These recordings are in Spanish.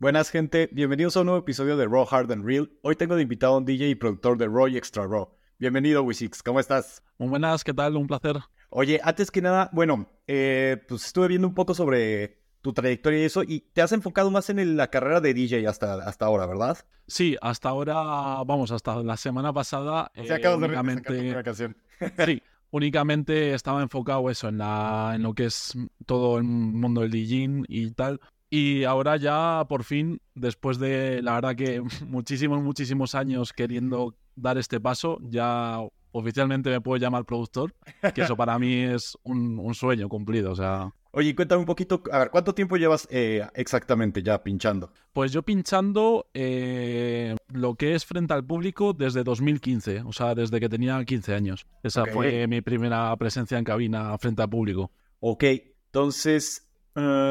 Buenas gente, bienvenidos a un nuevo episodio de Raw Hard and Real. Hoy tengo de invitado a un DJ y productor de Raw y Extra Raw. Bienvenido, Wisix, ¿cómo estás? Muy buenas, ¿qué tal? Un placer. Oye, antes que nada, bueno, eh, pues estuve viendo un poco sobre tu trayectoria y eso, y te has enfocado más en la carrera de DJ hasta, hasta ahora, ¿verdad? Sí, hasta ahora, vamos, hasta la semana pasada. O sea, acabas de únicamente... canción. sí, únicamente estaba enfocado eso en, la, en lo que es todo el mundo del DJ y tal. Y ahora ya, por fin, después de, la verdad que muchísimos, muchísimos años queriendo dar este paso, ya oficialmente me puedo llamar productor, que eso para mí es un, sueño cumplido, o sea... Oye, cuéntame un poquito, a ver, ¿cuánto tiempo llevas eh, exactamente ya pinchando? Pues yo pinchando eh, lo que es frente al público desde 2015, o sea, desde que tenía 15 años. Esa fue mi primera presencia en cabina frente al público. Ok, entonces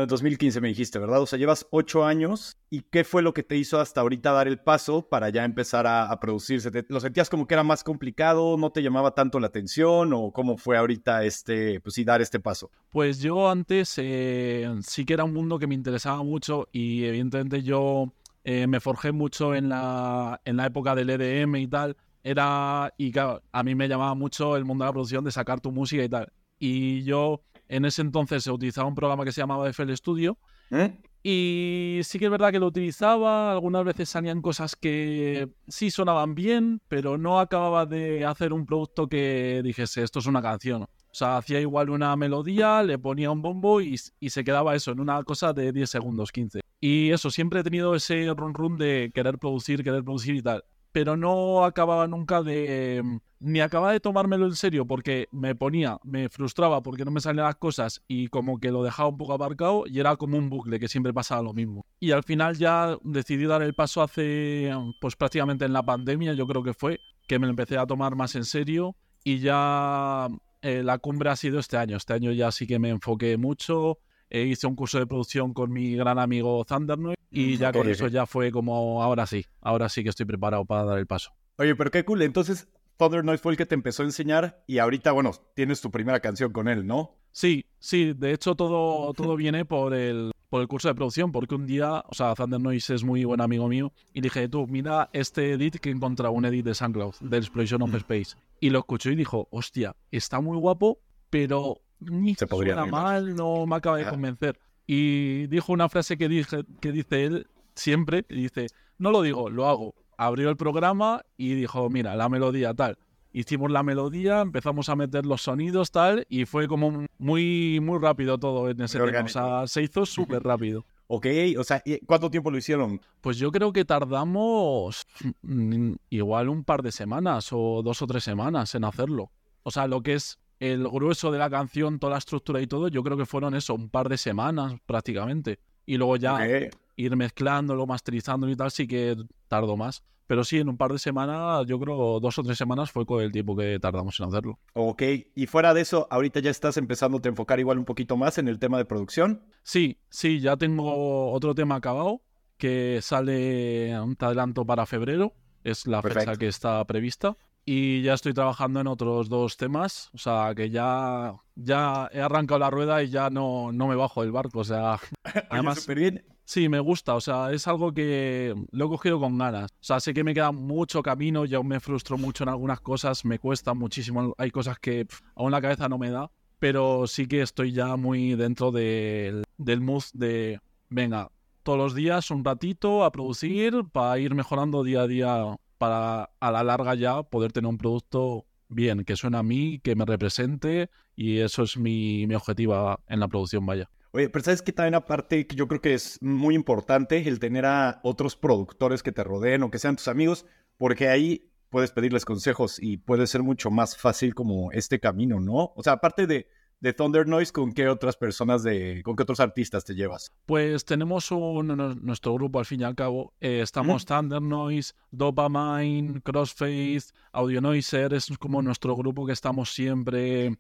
2015 eh, me dijiste, ¿verdad? O sea, llevas ocho años. ¿Y qué fue lo que te hizo hasta ahorita dar el paso para ya empezar a, producirse? ¿Lo sentías como que era más complicado? ¿No te llamaba tanto la atención? ¿O cómo fue ahorita este, pues sí, dar este paso? Pues yo antes eh, sí que era un mundo que me interesaba mucho y evidentemente yo eh, me forjé mucho en la, en la época del EDM y tal. Era, y claro, a mí me llamaba mucho el mundo de la producción, de sacar tu música y tal. Y yo en ese entonces se utilizaba un programa que se llamaba FL Studio. ¿Eh? Y sí que es verdad que lo utilizaba, algunas veces salían cosas que sí sonaban bien, pero no acababa de hacer un producto que dijese, esto es una canción. O sea, hacía igual una melodía, le ponía un bombo y, y se quedaba eso, en una cosa de 10 segundos, 15. Y eso, siempre he tenido ese run run de querer producir, querer producir y tal pero no acababa nunca de... ni acababa de tomármelo en serio porque me ponía, me frustraba porque no me salían las cosas y como que lo dejaba un poco aparcado y era como un bucle que siempre pasaba lo mismo. Y al final ya decidí dar el paso hace, pues prácticamente en la pandemia, yo creo que fue, que me lo empecé a tomar más en serio y ya eh, la cumbre ha sido este año. Este año ya sí que me enfoqué mucho, eh, hice un curso de producción con mi gran amigo Thundernoy y ya con eso ya fue como ahora sí, ahora sí que estoy preparado para dar el paso. Oye, pero qué cool. Entonces, Thundernoy fue el que te empezó a enseñar y ahorita, bueno, tienes tu primera canción con él, ¿no? Sí, sí. De hecho, todo, todo viene por el, por el curso de producción, porque un día, o sea, Thunder Noise es muy buen amigo mío, y dije, tú, mira este edit que he encontrado, un edit de SoundCloud, de Explosion of Space. Y lo escuchó y dijo, hostia, está muy guapo, pero ni se podría mal, no me acaba de convencer. Y dijo una frase que, dije, que dice él siempre, y dice, no lo digo, lo hago. Abrió el programa y dijo, mira, la melodía tal. Hicimos la melodía, empezamos a meter los sonidos tal, y fue como muy, muy rápido todo en ese tema. O sea, se hizo súper rápido. Ok, o sea, ¿cuánto tiempo lo hicieron? Pues yo creo que tardamos mm, igual un par de semanas o dos o tres semanas en hacerlo. O sea, lo que es el grueso de la canción, toda la estructura y todo, yo creo que fueron eso, un par de semanas prácticamente. Y luego ya ir mezclándolo, masterizándolo y tal, sí que tardó más. Pero sí, en un par de semanas, yo creo dos o tres semanas fue con el tiempo que tardamos en hacerlo. Ok, y fuera de eso, ahorita ya estás empezando a enfocar igual un poquito más en el tema de producción. Sí, sí, ya tengo otro tema acabado que sale, un adelanto para febrero, es la fecha que está prevista y ya estoy trabajando en otros dos temas, o sea que ya, ya he arrancado la rueda y ya no, no me bajo del barco, o sea, además... bien. Sí, me gusta, o sea, es algo que lo he cogido con ganas. O sea, sé que me queda mucho camino, ya me frustro mucho en algunas cosas, me cuesta muchísimo, hay cosas que aún la cabeza no me da, pero sí que estoy ya muy dentro del, del mood de, venga, todos los días un ratito a producir para ir mejorando día a día para a la larga ya poder tener un producto bien, que suena a mí, que me represente y eso es mi, mi objetivo en la producción, vaya. Oye, pero sabes que también aparte que yo creo que es muy importante el tener a otros productores que te rodeen o que sean tus amigos, porque ahí puedes pedirles consejos y puede ser mucho más fácil como este camino, ¿no? O sea, aparte de, de Thunder Noise, ¿con qué otras personas, de, con qué otros artistas te llevas? Pues tenemos un, nuestro grupo al fin y al cabo. Eh, estamos Thunder Noise, Dopamine, Crossface, Audio Noiser, es como nuestro grupo que estamos siempre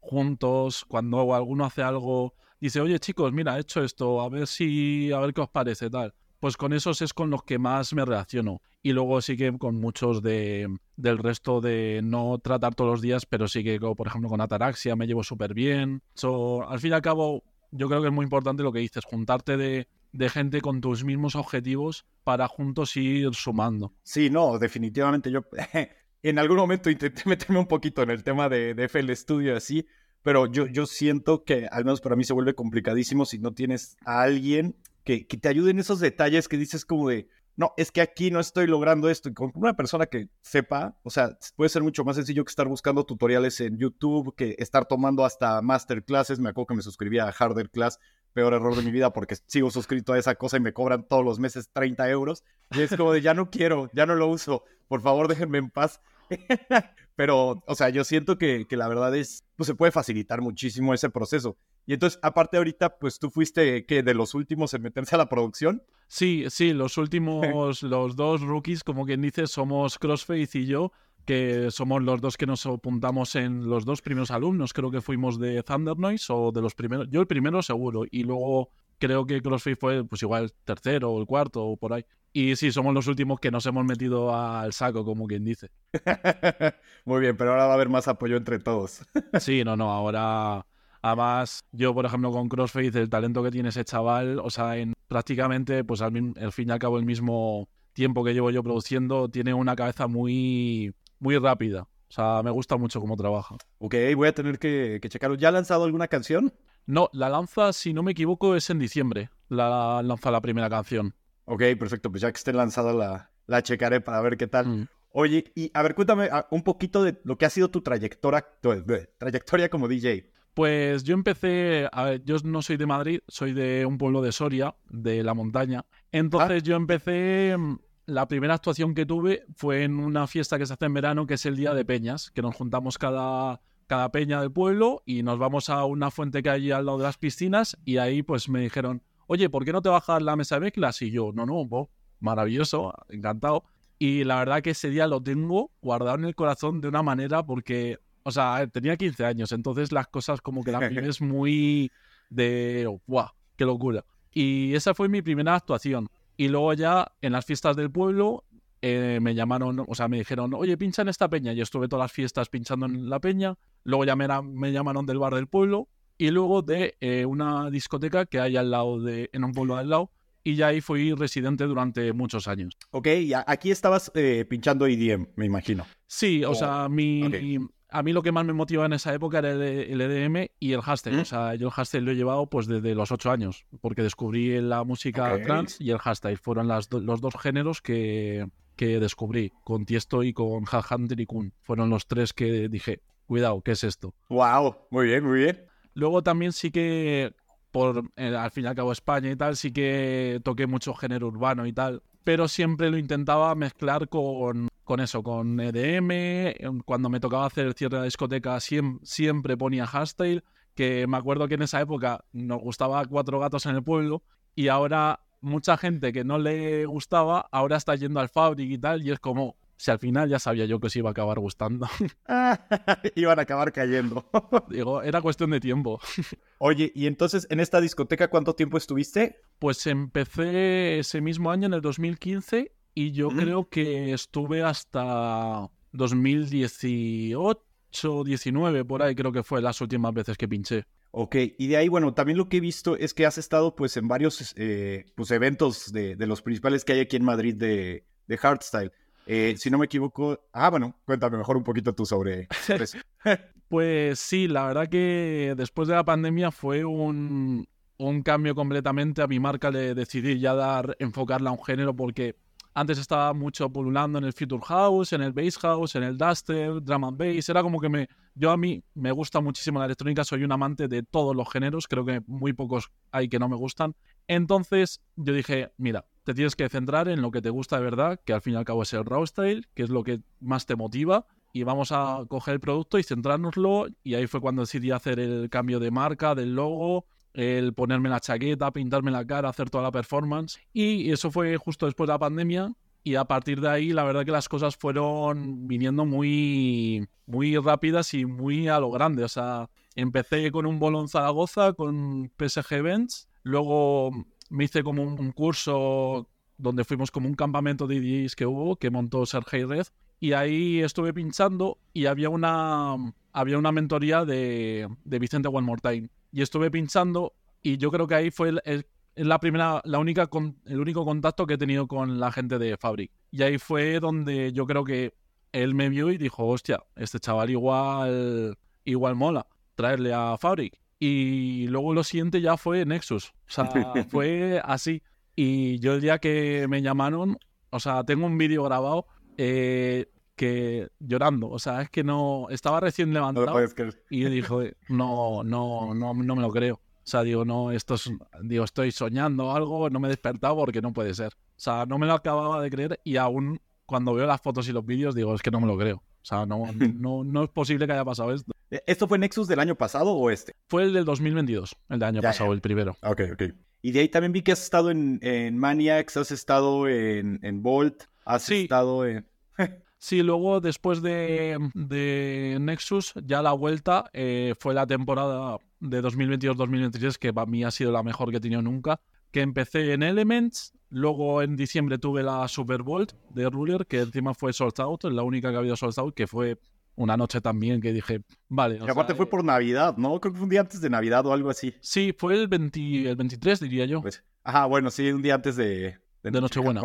juntos. Cuando alguno hace algo, dice, oye chicos, mira, he hecho esto, a ver si, a ver qué os parece, tal pues con esos es con los que más me relaciono. Y luego sí que con muchos de, del resto de no tratar todos los días, pero sí que, por ejemplo, con Ataraxia me llevo súper bien. So, al fin y al cabo, yo creo que es muy importante lo que dices, juntarte de de gente con tus mismos objetivos para juntos ir sumando. Sí, no, definitivamente yo en algún momento intenté meterme un poquito en el tema de, de FL Studio así, pero yo, yo siento que al menos para mí se vuelve complicadísimo si no tienes a alguien que, que te ayude en esos detalles que dices como de, no, es que aquí no estoy logrando esto. Y con una persona que sepa, o sea, puede ser mucho más sencillo que estar buscando tutoriales en YouTube, que estar tomando hasta masterclasses. Me acuerdo que me suscribía a Harder Class, peor error de mi vida, porque sigo suscrito a esa cosa y me cobran todos los meses 30 euros. Y es como de, ya no quiero, ya no lo uso, por favor déjenme en paz. Pero, o sea, yo siento que, que la verdad es, pues se puede facilitar muchísimo ese proceso. Y entonces, aparte ahorita, pues tú fuiste, que De los últimos en meterse a la producción. Sí, sí, los últimos, los dos rookies, como quien dice, somos Crossface y yo, que somos los dos que nos apuntamos en los dos primeros alumnos. Creo que fuimos de Thunder Noise o de los primeros. Yo el primero seguro, y luego creo que Crossface fue, pues igual, el tercero o el cuarto o por ahí. Y sí, somos los últimos que nos hemos metido al saco, como quien dice. Muy bien, pero ahora va a haber más apoyo entre todos. sí, no, no, ahora Además, yo, por ejemplo, con Crossface, el talento que tiene ese chaval, o sea, en prácticamente, pues al, fin y al cabo, el mismo tiempo que llevo yo produciendo, tiene una cabeza muy, muy rápida. O sea, me gusta mucho cómo trabaja. Ok, voy a tener que, que checarlo. ¿Ya ha lanzado alguna canción? No, la lanza, si no me equivoco, es en diciembre. La lanza la primera canción. Ok, perfecto. Pues ya que esté lanzada, la, la checaré para ver qué tal. Mm. Oye, y a ver, cuéntame ah, un poquito de lo que ha sido tu trayectoria, tu, trayectoria como DJ. Pues yo empecé, a ver, yo no soy de Madrid, soy de un pueblo de Soria, de la montaña. Entonces ah. yo empecé, mm, la primera actuación que tuve fue en una fiesta que se hace en verano, que es el Día de Peñas, que nos juntamos cada, cada peña del pueblo y nos vamos a una fuente que hay al lado de las piscinas y ahí pues me dijeron, oye, ¿por qué no te bajas la mesa de mezclas? Y yo, no, no, maravilloso, encantado. Y la verdad que ese día lo tengo guardado en el corazón de una manera porque o sea, tenía 15 años, entonces las cosas como que la es muy de, ¡guau! ¡Qué locura! Y esa fue mi primera actuación. Y luego ya en las fiestas del pueblo eh, me llamaron, o sea, me dijeron, oye, pincha en esta peña. Yo estuve todas las fiestas pinchando en la peña. Luego ya me, me llamaron del bar del pueblo. Y luego de eh, una discoteca que hay al lado de, en un pueblo al lado. Y ya ahí fui residente durante muchos años. Ok, y aquí estabas eh, pinchando IDM, me imagino. Sí, o, sea, mi, a mí lo que más me motivaba en esa época era el, EDM y el hashtag. ¿Mm? O sea, yo el hashtag lo he llevado pues desde los ocho años, porque descubrí la música trans y el hashtag. Fueron las los dos géneros que, que descubrí, con Tiesto y con Hunter y Kun. Fueron los tres que dije, cuidado, ¿qué es esto? Wow, muy bien, muy bien. Luego también sí que, por eh, al fin y al cabo España y tal, sí que toqué mucho género urbano y tal, pero siempre lo intentaba mezclar con con eso, con EDM. Cuando me tocaba hacer el cierre de la discoteca, siempre, ponía hashtag. Que me acuerdo que en esa época nos gustaba Cuatro Gatos en el Pueblo. Y ahora mucha gente que no le gustaba, ahora está yendo al Fabric y tal. Y es como, si al final ya sabía yo que se iba a acabar gustando. Iban a acabar cayendo. Digo, era cuestión de tiempo. Oye, y entonces en esta discoteca, ¿cuánto tiempo estuviste? Pues empecé ese mismo año, en el 2015, y yo creo que estuve hasta 2018, 19, por ahí creo que fue las últimas veces que pinché. Ok, y de ahí, bueno, también lo que he visto es que has estado pues en varios eh, pues, eventos de, los principales que hay aquí en Madrid de, de hardstyle. Eh, si no me equivoco, ah, bueno, cuéntame mejor un poquito tú sobre, eso. pues sí, la verdad que después de la pandemia fue un, un cambio completamente a mi marca de decidir ya dar, enfocarla a un género porque antes estaba mucho pululando en el Future House, en el Bass House, en el Duster, Drum and Bass. Era como que me. Yo a mí me gusta muchísimo la electrónica, soy un amante de todos los géneros, creo que muy pocos hay que no me gustan. Entonces yo dije, mira, te tienes que centrar en lo que te gusta de verdad, que al fin y al cabo es el raw style, que es lo que más te motiva, y vamos a coger el producto y centrárnoslo. Y ahí fue cuando decidí hacer el cambio de marca, del logo, el ponerme la chaqueta, pintarme la cara, hacer toda la performance. Y eso fue justo después de la pandemia. Y a partir de ahí, la verdad que las cosas fueron viniendo muy, muy rápidas y muy a lo grande. O sea, empecé con un bolón Zaragoza, con PSG Events. Luego me hice como un, curso donde fuimos como un campamento de DJs que hubo, que montó Sergei Red. Y ahí estuve pinchando y había una, había una mentoría de, de Vicente One More Time y estuve pinchando y yo creo que ahí fue el, la primera, la única, el único contacto que he tenido con la gente de Fabric. Y ahí fue donde yo creo que él me vio y dijo, hostia, este chaval igual, igual mola, traerle a Fabric. Y luego lo siguiente ya fue Nexus. O sea, fue así. Y yo el día que me llamaron, o sea, tengo un vídeo grabado eh, que llorando, o sea, es que no, estaba recién levantado y dijo, no, no, no, no me lo creo. O sea, digo, no, esto es, digo, estoy soñando algo, no me he despertado porque no puede ser. O sea, no me lo acababa de creer y aún cuando veo las fotos y los vídeos digo, es que no me lo creo. O sea, no, no, no es posible que haya pasado esto. ¿Esto fue Nexus del año pasado o este? Fue el del 2022, el del año pasado, el primero. Ok, ok. Y de ahí también vi que has estado en, en Maniacs, has estado en, en Bolt, has estado en... Sí, luego después de, de, Nexus, ya la vuelta eh, fue la temporada de 2022-2023, que para mí ha sido la mejor que he tenido nunca. Que empecé en Elements, luego en diciembre tuve la Super Bowl de Ruler, que encima fue sold out, la única que ha habido sold out, que fue una noche también que dije, vale. Y aparte fue por Navidad, ¿no? Creo que fue un día antes de Navidad o algo así. Sí, fue el, 23, diría yo. Pues, ajá, bueno, sí, un día antes de... De, Nochebuena.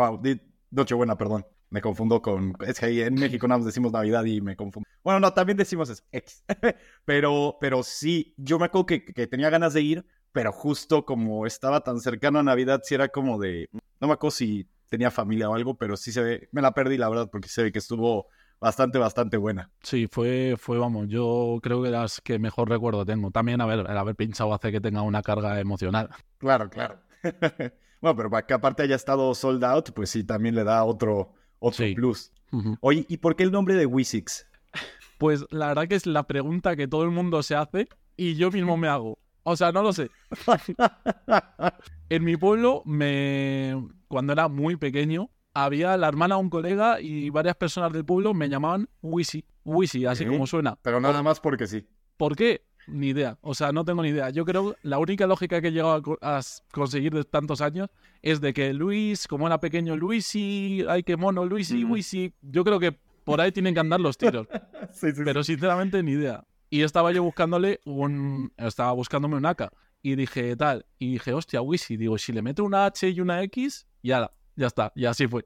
Nochebuena, perdón. Me confundo con... Es que ahí en México nada más decimos Navidad y me confundo. Bueno, no, también decimos eso, X. pero, pero sí, yo me acuerdo que, que tenía ganas de ir, pero justo como estaba tan cercano a Navidad, sí era como de... No me acuerdo si tenía familia o algo, pero sí se ve... Me la perdí, la verdad, porque se ve que estuvo bastante, bastante buena. Sí, fue, fue, vamos, yo creo que las que mejor recuerdo tengo. También a ver, el haber pinchado hace que tenga una carga emocional. Claro, claro. bueno, pero para que aparte haya estado sold out, pues sí, también le da otro, otro plus. Oye, ¿y por qué el nombre de Wisix? Pues la verdad que es la pregunta que todo el mundo se hace y yo mismo me hago. O sea, no lo sé. en mi pueblo, me cuando era muy pequeño, había la hermana de un colega y varias personas del pueblo me llamaban Wisi. Wisi, así como suena. Pero nada más porque sí. ¿Por qué? Ni idea. O sea, no tengo ni idea. Yo creo que la única lógica que he llegado a, conseguir de tantos años es de que Luis, como era pequeño Luisi, ay, qué mono, Luisi, Wisi. Yo creo que por ahí tienen que andar los tiros. Pero sinceramente ni idea. Y estaba yo buscándole un. Estaba buscándome un AK. Y dije, tal. Y dije, hostia, Wisi. Digo, si le meto una H y una X, ya ya está, y así fue.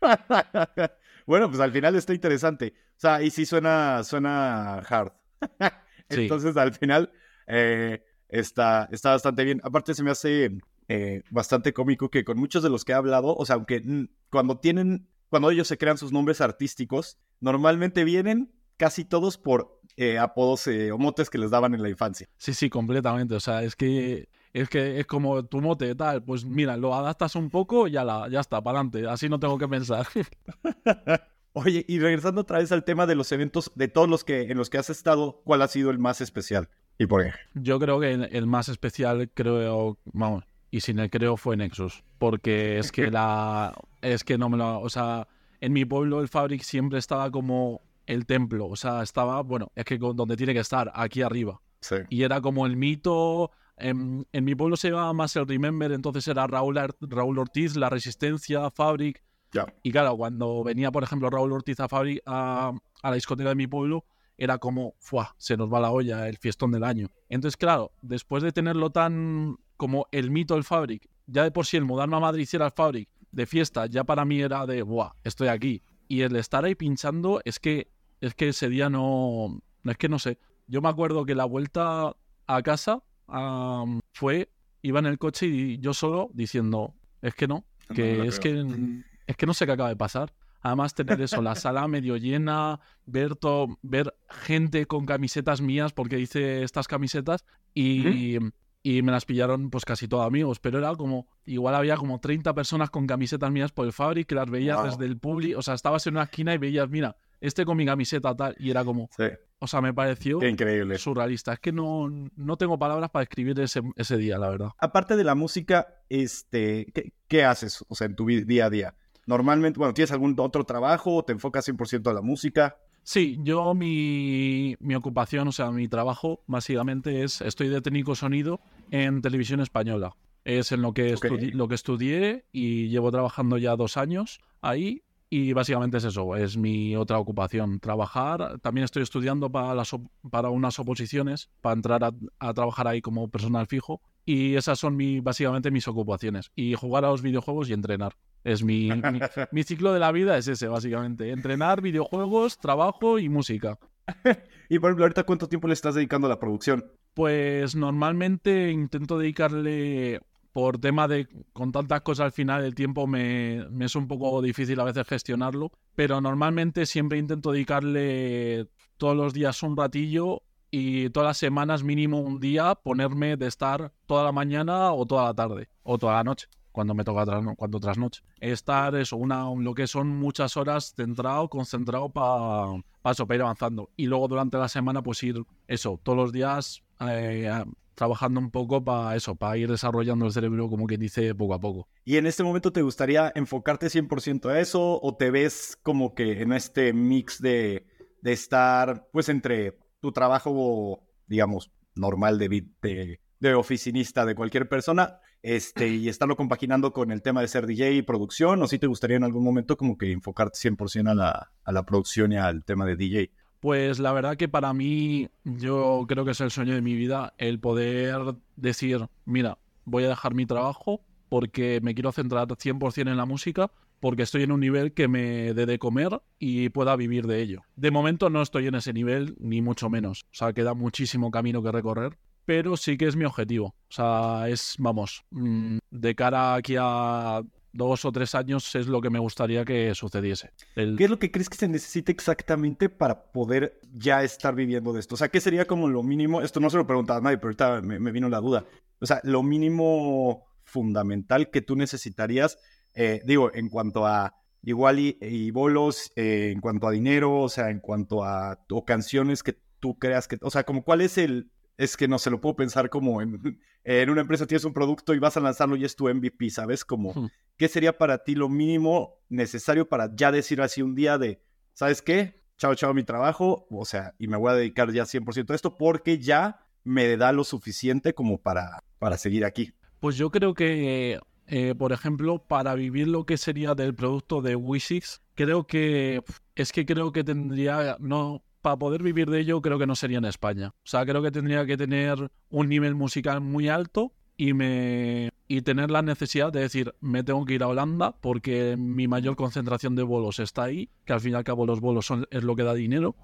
bueno, pues al final está interesante. O sea, y sí suena, suena hard. Entonces, al final eh, está, está bastante bien. Aparte, se me hace eh, bastante cómico que con muchos de los que he hablado, o sea, aunque cuando tienen, cuando ellos se crean sus nombres artísticos, normalmente vienen casi todos por eh, apodos o motes que les daban en la infancia. Sí, sí, completamente. O sea, es que es que es como tu mote, tal, pues mira, lo adaptas un poco y ya, la, ya está, para adelante, así no tengo que pensar. Oye, y regresando otra vez al tema de los eventos, de todos los que en los que has estado, ¿cuál ha sido el más especial? ¿Y por qué? Yo creo que el más especial, creo, vamos, y sin el creo fue Nexus, porque es que la, es que no me lo, o sea, en mi pueblo el Fabric siempre estaba como el templo, o sea, estaba, bueno, es que donde tiene que estar, aquí arriba. Sí. Y era como el mito, en, mi pueblo se llamaba más el Remember, entonces era Raúl, Raúl Ortiz, La Resistencia, Fabric. Y claro, cuando venía, por ejemplo, Raúl Ortiz a, Fabric, a, la discoteca de mi pueblo, era como, ¡fua! Se nos va la olla, el fiestón del año. Entonces, claro, después de tenerlo tan como el mito del Fabric, ya de por sí el mudarme a Madrid era el Fabric de fiesta, ya para mí era de, ¡buah! Estoy aquí. Y el estar ahí pinchando es que, es que ese día no, no es que no sé. Yo me acuerdo que la vuelta a casa fue, iba en el coche y yo solo diciendo, es que no, que es que es que no sé qué acaba de pasar. Además, tener eso, la sala medio llena, ver, todo, ver gente con camisetas mías, porque hice estas camisetas, y, y me las pillaron pues casi todos amigos, pero era como, igual había como 30 personas con camisetas mías por el Fabric, que las veías desde el public, o sea, estabas en una esquina y veías, mira, este con mi camiseta tal, y era como, o sea, me pareció increíble. surrealista. Es que no, no tengo palabras para describir ese, ese, día, la verdad. Aparte de la música, este, ¿qué, haces, o sea, en tu día a día? Normalmente, bueno, ¿tienes algún otro trabajo o te enfocas 100% a la música? Sí, yo mi, mi, ocupación, o sea, mi trabajo básicamente es, estoy de técnico sonido en televisión española. Es en lo que, lo que estudié y llevo trabajando ya dos años ahí y básicamente es eso, es mi otra ocupación, trabajar. También estoy estudiando para, las, para unas oposiciones, para entrar a, trabajar ahí como personal fijo. Y esas son mi, básicamente mis ocupaciones. Y jugar a los videojuegos y entrenar. Es mi, mi, ciclo de la vida es ese, básicamente. Entrenar, videojuegos, trabajo y música. y por ejemplo, ahorita cuánto tiempo le estás dedicando a la producción? Pues normalmente intento dedicarle por tema de con tantas cosas al final el tiempo me, me, es un poco difícil a veces gestionarlo, pero normalmente siempre intento dedicarle todos los días un ratillo y todas las semanas mínimo un día ponerme de estar toda la mañana o toda la tarde o toda la noche cuando me toca tras, cuando noche. Estar eso, una, lo que son muchas horas centrado, concentrado para pa ir avanzando. Y luego durante la semana, pues ir eso, todos los días eh, trabajando un poco para eso, para ir desarrollando el cerebro, como que dice, poco a poco. ¿Y en este momento te gustaría enfocarte 100% a eso o te ves como que en este mix de, de estar, pues, entre tu trabajo, digamos, normal de, de, de oficinista de cualquier persona este, y estarlo compaginando con el tema de ser DJ y producción, o si te gustaría en algún momento como que enfocarte 100% a la, a la producción y al tema de DJ? Pues la verdad que para mí yo creo que es el sueño de mi vida el poder decir, mira, voy a dejar mi trabajo porque me quiero centrar 100% en la música, porque estoy en un nivel que me dé de comer y pueda vivir de ello. De momento no estoy en ese nivel, ni mucho menos. O sea, queda muchísimo camino que recorrer, pero sí que es mi objetivo. O sea, es, vamos, mm, de cara aquí a dos o tres años es lo que me gustaría que sucediese. ¿Qué es lo que crees que se necesita exactamente para poder ya estar viviendo de esto? O sea, ¿qué sería como lo mínimo? Esto no se lo preguntaba a nadie, pero ahorita me, vino la duda. O sea, lo mínimo fundamental que tú necesitarías, eh, digo, en cuanto a igual y, bolos, eh, en cuanto a dinero, o sea, en cuanto a o canciones que tú creas que, o sea, como cuál es el, es que no se lo puedo pensar como en, en una empresa tienes un producto y vas a lanzarlo y es tu MVP, ¿sabes? Como, ¿qué sería para ti lo mínimo necesario para ya decir así un día de, ¿sabes qué? Chao, chao mi trabajo, o sea, y me voy a dedicar ya 100% a esto porque ya me da lo suficiente como para, para seguir aquí. Pues yo creo que, eh, por ejemplo, para vivir lo que sería del producto de Wisix, creo que es que creo que tendría, no, para poder vivir de ello creo que no sería en España. O sea, creo que tendría que tener un nivel musical muy alto y me y tener la necesidad de decir me tengo que ir a Holanda porque mi mayor concentración de bolos está ahí que al fin y al cabo los bolos son es lo que da dinero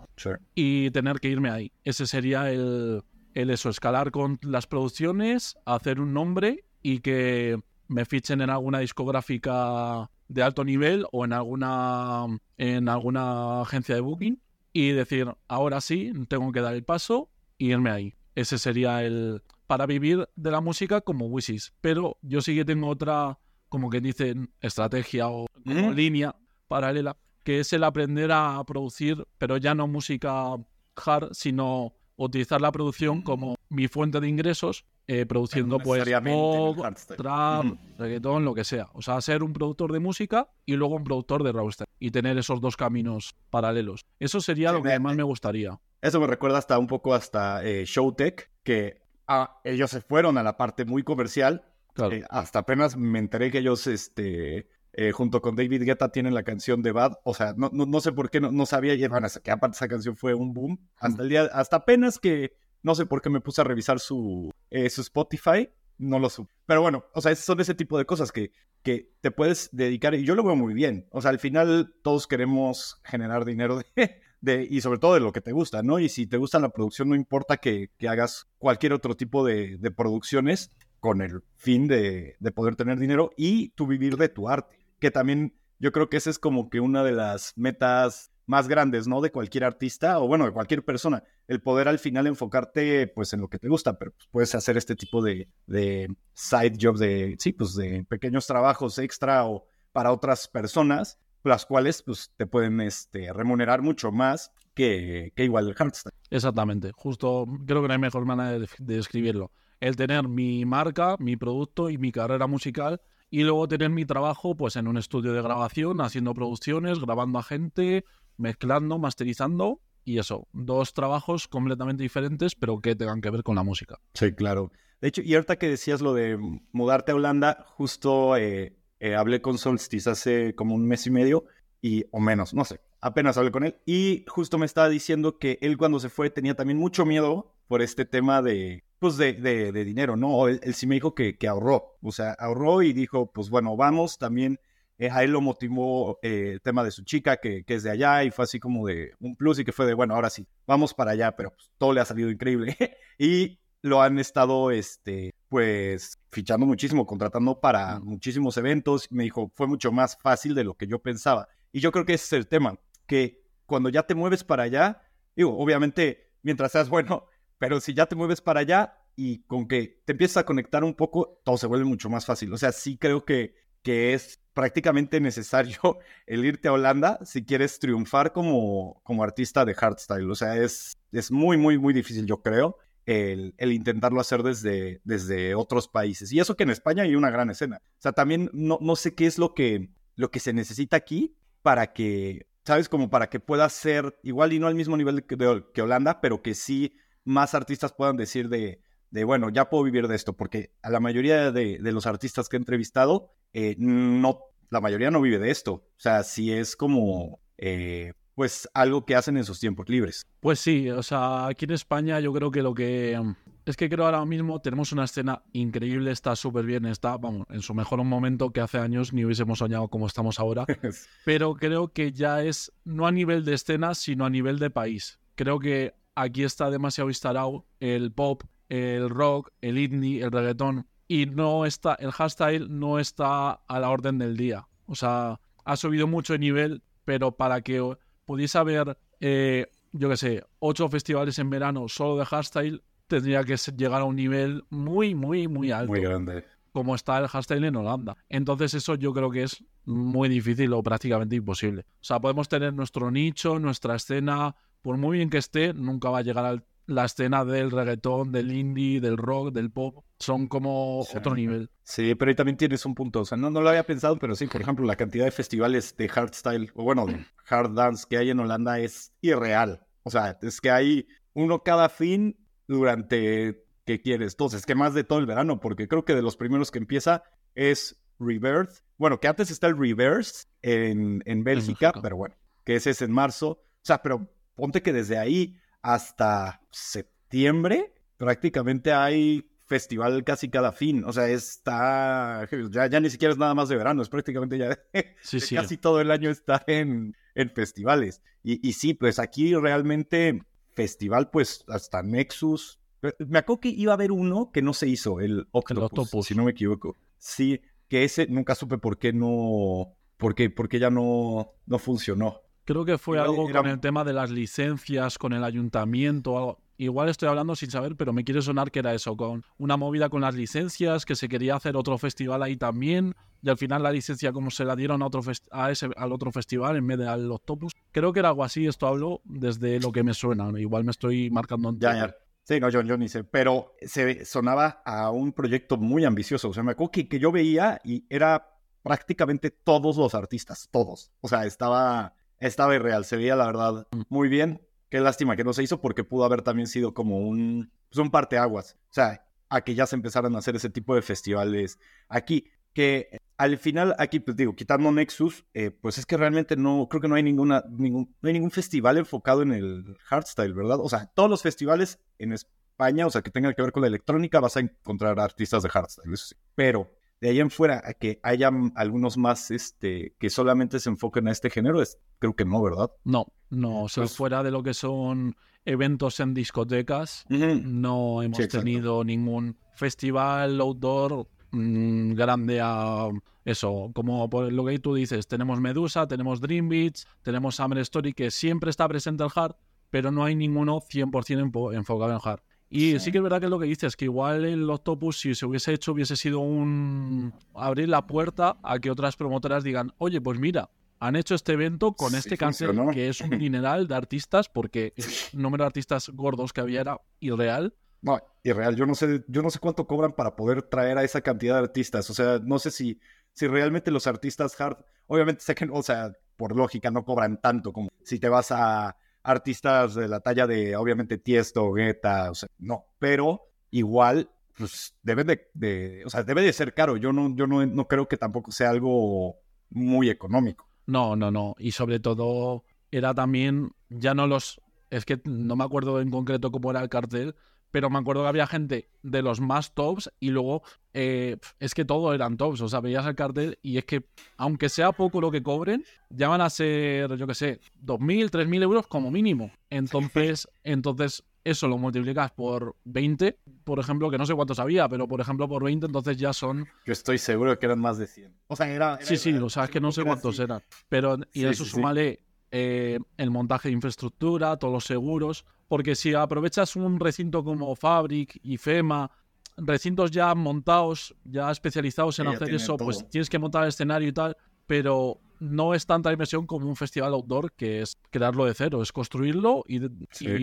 y tener que irme ahí ese sería el, el eso escalar con las producciones hacer un nombre y que me fichen en alguna discográfica de alto nivel o en alguna en alguna agencia de booking y decir, ahora sí, tengo que dar el paso y irme ahí. Ese sería el... para vivir de la música como Wishes. Pero yo sí que tengo otra, como que dicen, estrategia o línea paralela, que es el aprender a producir, pero ya no música hard, sino utilizar la producción como mi fuente de ingresos eh, produciendo pues pop, trap, reggaetón, lo que sea. O sea, ser un productor de música y luego un productor de roster y tener esos dos caminos paralelos. Eso sería lo que más me gustaría. Eso me recuerda hasta un poco hasta eh, Showtech, que ah, ellos se fueron a la parte muy comercial. Eh, hasta apenas me enteré que ellos, este, junto con David Guetta, tienen la canción de Bad. O sea, no, no, sé por qué no, no sabía, bueno, que aparte esa canción fue un boom. Hasta el día, hasta apenas que no sé por qué me puse a revisar su, eh, su Spotify, no lo supe. Pero bueno, o sea, son ese tipo de cosas que, que te puedes dedicar y yo lo veo muy bien. O sea, al final todos queremos generar dinero de, de, y sobre todo de lo que te gusta, ¿no? Y si te gusta la producción, no importa que, que hagas cualquier otro tipo de, de producciones con el fin de, de, poder tener dinero y tú vivir de tu arte, que también yo creo que esa es como que una de las metas más grandes, ¿no? De cualquier artista o bueno, de cualquier persona. El poder al final enfocarte pues en lo que te gusta, pero pues, puedes hacer este tipo de, de side jobs, de, sí, pues de pequeños trabajos extra o para otras personas, las cuales pues te pueden este, remunerar mucho más que, que igual el hardstyle. Exactamente, justo creo que no hay mejor manera de, de describirlo. El tener mi marca, mi producto y mi carrera musical y luego tener mi trabajo pues en un estudio de grabación, haciendo producciones, grabando a gente, mezclando, masterizando y eso, dos trabajos completamente diferentes, pero que tengan que ver con la música. Sí, claro. De hecho, y ahorita que decías lo de mudarte a Holanda, justo eh, eh, hablé con Solstice hace como un mes y medio, y, o menos, no sé, apenas hablé con él, y justo me estaba diciendo que él cuando se fue tenía también mucho miedo por este tema de, pues de, de, dinero, ¿no? Él, sí me dijo que, que, ahorró, o sea, ahorró y dijo, pues bueno, vamos, también eh, a él lo motivó eh, el tema de su chica, que, que, es de allá, y fue así como de un plus y que fue de, bueno, ahora sí, vamos para allá, pero pues, todo le ha salido increíble. y lo han estado, este, pues, fichando muchísimo, contratando para muchísimos eventos. Me dijo, fue mucho más fácil de lo que yo pensaba. Y yo creo que ese es el tema, que cuando ya te mueves para allá, digo, obviamente, mientras seas bueno, pero si ya te mueves para allá y con que te empiezas a conectar un poco, todo se vuelve mucho más fácil. O sea, sí creo que, que es prácticamente necesario el irte a Holanda si quieres triunfar como, como artista de hardstyle. O sea, es, es muy, muy, muy difícil, yo creo, el, intentarlo hacer desde, desde otros países. Y eso que en España hay una gran escena. O sea, también no, no sé qué es lo que, lo que se necesita aquí para que, ¿sabes? Como para que pueda ser igual y no al mismo nivel que, que Holanda, pero que sí más artistas puedan decir de, de, bueno, ya puedo vivir de esto, porque a la mayoría de, de los artistas que he entrevistado, eh, no, la mayoría no vive de esto. O sea, sí es como, eh, pues, algo que hacen en sus tiempos libres. Pues sí, o sea, aquí en España yo creo que lo que... Mm, es que creo ahora mismo tenemos una escena increíble, está súper bien, está, vamos, en su mejor momento que hace años ni hubiésemos soñado como estamos ahora. Pero creo que ya es, no a nivel de escena, sino a nivel de país. Creo que aquí está demasiado instalado el pop, el rock, el indie, el reggaetón y no está, el hardstyle no está a la orden del día. O sea, ha subido mucho de nivel, pero para que pudiese haber, eh, yo qué sé, ocho festivales en verano solo de hardstyle, tendría que llegar a un nivel muy, muy, muy alto. Muy grande. Como está el hardstyle en Holanda. Entonces eso yo creo que es muy difícil o prácticamente imposible. O sea, podemos tener nuestro nicho, nuestra escena, por muy bien que esté, nunca va a llegar a la escena del reggaetón, del indie, del rock, del pop. Son como otro nivel. Sí, pero ahí también tienes un punto. O sea, no, no lo había pensado, pero sí, por ejemplo, la cantidad de festivales de hardstyle, o bueno, de hard dance que hay en Holanda es irreal. O sea, es que hay uno cada fin durante, ¿qué quieres? Entonces, que más de todo el verano, porque creo que de los primeros que empieza es Rebirth. Bueno, que antes está el Reverse en, en Bélgica, pero bueno, que ese es en marzo. O sea, pero ponte que desde ahí hasta septiembre prácticamente hay festival casi cada fin. O sea, está. Ya, ya ni siquiera es nada más de verano, es prácticamente ya. Sí, sí. Casi todo el año está en, en festivales. Y, y, sí, pues aquí realmente festival, pues hasta Nexus. Me acuerdo que iba a haber uno que no se hizo, el Octopus, si no me equivoco. Sí, que ese nunca supe por qué no. Por qué, por qué ya no, no funcionó. Creo que fue algo con el tema de las licencias, con el ayuntamiento, algo. Igual estoy hablando sin saber, pero me quiere sonar que era eso, con una movida con las licencias, que se quería hacer otro festival ahí también, y al final la licencia como se la dieron a otro a ese, al otro festival en vez de al Octopus. Creo que era algo así, esto hablo desde lo que me suena, igual me estoy marcando en ya, ya. Sí, no, yo, yo ni sé, pero se sonaba a un proyecto muy ambicioso, o sea, me acuerdo que, que yo veía y era prácticamente todos los artistas, todos, o sea, estaba estaba irreal, se veía la verdad muy bien. Qué lástima que no se hizo porque pudo haber también sido como un, pues un parteaguas. O sea, a que ya se empezaran a hacer ese tipo de festivales aquí. Que al final, aquí, pues digo, quitando Nexus, eh, pues es que realmente no, creo que no hay ninguna, ningún, no hay ningún festival enfocado en el hardstyle, ¿verdad? O sea, todos los festivales en España, o sea, que tengan que ver con la electrónica, vas a encontrar artistas de hardstyle, eso sí. Pero de ahí en fuera a que haya algunos más este, que solamente se enfoquen a este género, es, creo que no, ¿verdad? No, no, pues fuera de lo que son eventos en discotecas, no hemos tenido ningún festival outdoor mm, grande a eso, como por lo que tú dices, tenemos Medusa, tenemos Dream Beach, tenemos Summer Story, que siempre está presente el hard, pero no hay ninguno 100% enfocado en hard. Y sí. que es verdad que es lo que dices, que igual el Octopus, si se hubiese hecho, hubiese sido un. abrir la puerta a que otras promotoras digan, oye, pues mira, han hecho este evento con este cáncer que es un mineral de artistas, porque el número de artistas gordos que había era irreal. No, irreal. Yo no sé, yo no sé cuánto cobran para poder traer a esa cantidad de artistas. O sea, no sé si, si realmente los artistas hard, obviamente sé que, o sea, por lógica no cobran tanto como si te vas a artistas de la talla de, obviamente, Tiesto, Guetta, o sea, no, pero igual, pues debe de, o sea, debe de ser caro. Yo no, yo no, no creo que tampoco sea algo muy económico. No, no, no. Y sobre todo era también, ya no los, es que no me acuerdo en concreto cómo era el cartel, pero me acuerdo que había gente de los más tops y luego eh, es que todo eran tops, o sea, veías el cartel y es que aunque sea poco lo que cobren, ya van a ser, yo qué sé, 2.000, 3.000 euros como mínimo. Entonces, entonces eso lo multiplicas por 20, por ejemplo, que no sé cuántos había, pero por ejemplo por 20, entonces ya son... Yo estoy seguro que eran más de 100. O sea, era... sí, sí, o sea, es que no sé cuántos eran. Pero, y eso súmale eh, el montaje de infraestructura, todos los seguros, porque si aprovechas un recinto como Fabric y FEMA, recintos ya montados, ya especializados en hacer eso, pues tienes que montar el escenario y tal, pero no es tanta inversión como un festival outdoor, que es crearlo de cero, es construirlo y,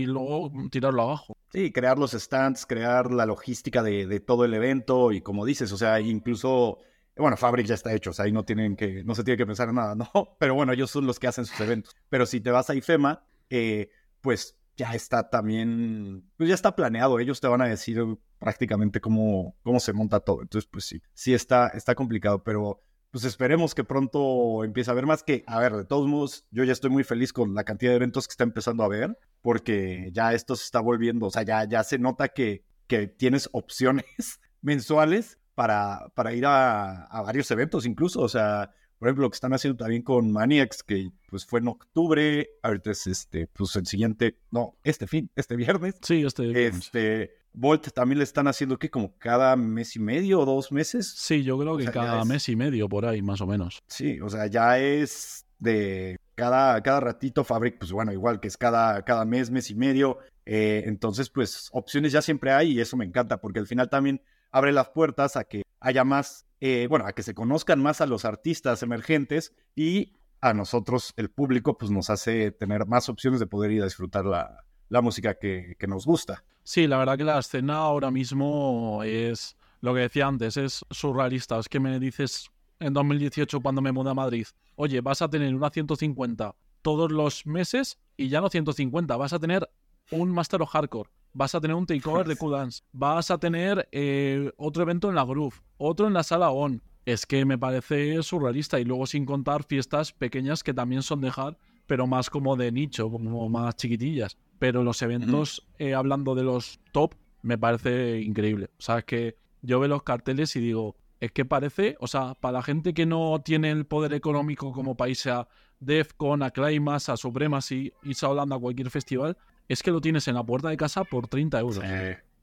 luego tirarlo abajo. Sí, crear los stands, crear la logística de, de, todo el evento y como dices, o sea, incluso bueno, Fabric ya está hecho, o sea, ahí no tienen que, no se tiene que pensar en nada, ¿no? Pero bueno, ellos son los que hacen sus eventos. Pero si te vas a IFEMA, eh, pues ya está también, pues ya está planeado. Ellos te van a decir prácticamente cómo, cómo se monta todo. Entonces, pues sí, sí está, está complicado, pero pues esperemos que pronto empiece a haber más que, a ver, de todos modos, yo ya estoy muy feliz con la cantidad de eventos que está empezando a ver, porque ya esto se está volviendo, o sea, ya, ya se nota que, que tienes opciones mensuales para, para ir a, a, varios eventos incluso. O sea, por ejemplo, lo que están haciendo también con Maniacs, que pues fue en octubre, ahorita es este, pues el siguiente, no, este fin, este viernes. Sí, este viernes. Este, Volt también le están haciendo que como cada mes y medio o dos meses. Sí, yo creo que cada mes y medio por ahí, más o menos. Sí, o sea, ya es de cada, cada ratito Fabric, pues bueno, igual que es cada, cada mes, mes y medio. Eh, entonces, pues opciones ya siempre hay y eso me encanta porque al final también abre las puertas a que haya más, eh, bueno, a que se conozcan más a los artistas emergentes y a nosotros, el público, pues nos hace tener más opciones de poder ir a disfrutar la, la música que, que, nos gusta. Sí, la verdad que la escena ahora mismo es lo que decía antes, es surrealista. Es que me dices en 2018 cuando me mudé a Madrid, oye, vas a tener una 150 todos los meses y ya no 150, vas a tener un Master of Hardcore, vas a tener un takeover de Q-Dance, vas a tener eh, otro evento en la Groove, otro en la sala ON. Es que me parece surrealista y luego sin contar fiestas pequeñas que también son de hard, pero más como de nicho, como más chiquitillas. Pero los eventos, eh, hablando de los top, me parece increíble. O sea, es que yo veo los carteles y digo, es que parece, o sea, para la gente que no tiene el poder económico como país, sea DEFCON, a Climax, a Supremacy, irse hablando a cualquier festival, es que lo tienes en la puerta de casa por 30 euros.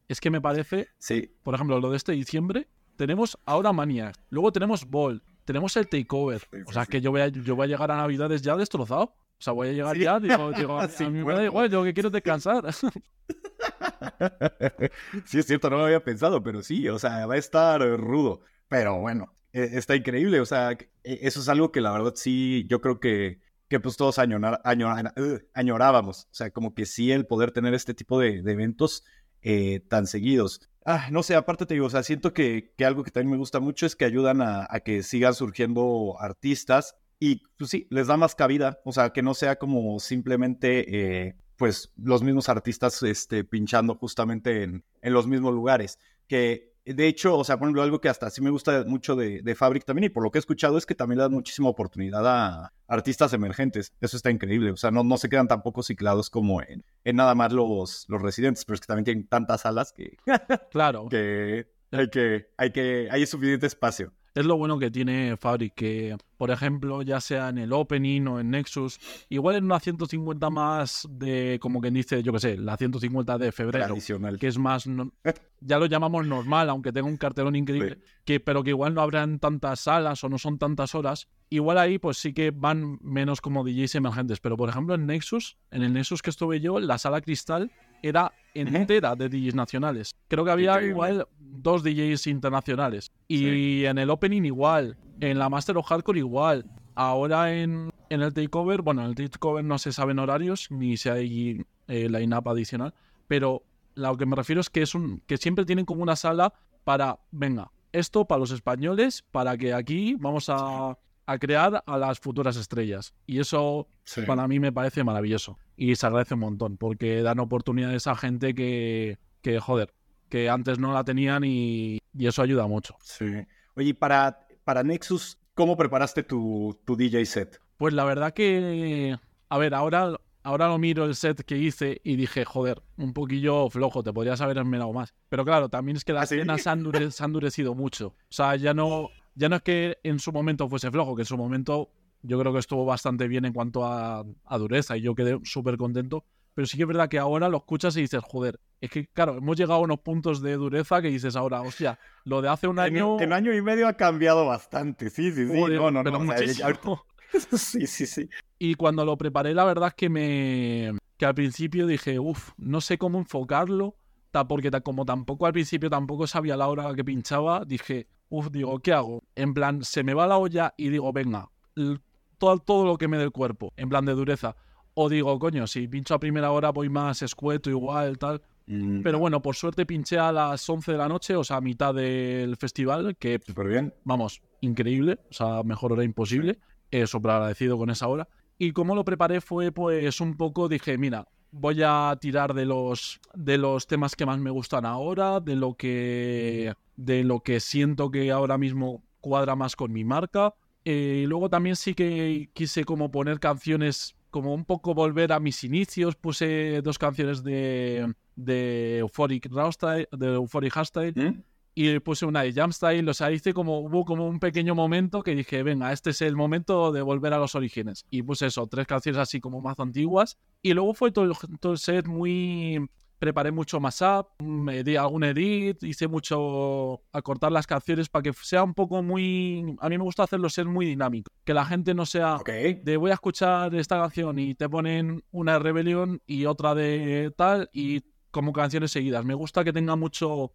Es que me parece, sí. por ejemplo, lo de este diciembre, tenemos ahora Mania, luego tenemos Ball, tenemos el Takeover. o sea, que yo voy, a, yo voy a llegar a Navidades ya destrozado. O sea, voy a llegar ya, digo, digo a mí me da igual, yo que quiero descansar. sí, es cierto, no lo había pensado, pero sí, o sea, va a estar rudo. Pero bueno, e, está increíble, o sea, e, eso es algo que la verdad sí, yo creo que que pues todos añorábamos. O sea, como que sí el poder tener este tipo de, eventos eh, tan seguidos. Ah, no sé, aparte te digo, o sea, siento que, algo que también me gusta mucho es que ayudan a, que sigan surgiendo artistas y pues sí, les da más cabida, o sea, que no sea como simplemente eh, pues los mismos artistas este, pinchando justamente en, en los mismos lugares, que de hecho, o sea, por ejemplo, algo que hasta sí me gusta mucho de, de Fabric también, y por lo que he escuchado, es que también le dan muchísima oportunidad a artistas emergentes. Eso está increíble. O sea, no, no se quedan tampoco ciclados como en, en nada más los, los residentes, pero es que también tienen tantas salas que. claro. que hay que, hay que, hay suficiente espacio. Es lo bueno que tiene Fabric, que por ejemplo, ya sea en el Opening o en Nexus, igual en una 150 más de, como quien dice, yo qué sé, la 150 de febrero, que es más, ya lo llamamos normal, aunque tenga un cartelón increíble, que, pero que igual no habrán tantas salas o no son tantas horas, igual ahí pues sí que van menos como DJs emergentes, pero por ejemplo en Nexus, en el Nexus que estuve yo, la sala cristal era entera de DJs nacionales. Creo que había igual dos DJs internacionales. Y en el opening igual. En la Master of Hardcore igual. Ahora en, en el takeover, bueno, en el takeover no se saben horarios ni si hay eh, line-up adicional. Pero lo que me refiero es que es un que siempre tienen como una sala para, venga, esto para los españoles, para que aquí vamos a, a crear a las futuras estrellas. Y eso para mí me parece maravilloso. Y se agradece un montón, porque dan oportunidades a gente que, que joder, que antes no la tenían y, eso ayuda mucho. Sí. Oye, para, para Nexus, ¿cómo preparaste tu, tu DJ set? Pues la verdad que, a ver, ahora ahora lo miro el set que hice y dije, joder, un poquillo flojo, te podrías haber esmerado más. Pero claro, también es que las ¿Ah, sí? se han endurecido mucho. O sea, ya no, ya no es que en su momento fuese flojo, que en su momento yo creo que estuvo bastante bien en cuanto a, a dureza y yo quedé súper contento. Pero sí que es verdad que ahora lo escuchas y dices, joder, es que claro, hemos llegado a unos puntos de dureza que dices ahora, hostia, lo de hace un En, año... en año y medio ha cambiado bastante. Sí, sí, sí. joder, no, no, pero no. o sea, muchísimo. sí, sí, sí. Y cuando lo preparé, la verdad es que me. que al principio dije, uff, no sé cómo enfocarlo. Porque como tampoco al principio tampoco sabía la hora que pinchaba, dije, uff, digo, ¿qué hago? En plan, se me va la olla y digo, venga, todo, todo lo que me dé el cuerpo, en plan de dureza. O digo, coño, si pincho a primera hora voy más escueto, igual, tal. Mm, Pero bueno, por suerte pinché a las 11 de la noche, o sea, a mitad del festival, que Súper bien. vamos, increíble, o sea, mejor hora imposible, eh, súper agradecido con esa hora. Y como lo preparé fue pues un poco, dije, mira, voy a tirar de los, de los temas que más me gustan ahora, de lo que, de lo que siento que ahora mismo cuadra más con mi marca. Eh, y luego también sí que quise como poner canciones, como un poco volver a mis inicios, puse dos canciones de, de Euphoric Hardstyle, de Euphoric. Y puse una de Jam Style, o sea, hice como, hubo como un pequeño momento que dije, venga, este es el momento de volver a los orígenes. Y puse eso, tres canciones así como más antiguas. Y luego fue todo el, todo el set muy... Preparé mucho más up, me di algún edit, hice mucho acortar las canciones para que sea un poco muy... A mí me gusta hacerlo ser muy dinámico, que la gente no sea Ok. de voy a escuchar esta canción y te ponen una de Rebellion y otra de tal y como canciones seguidas. Me gusta que tenga mucho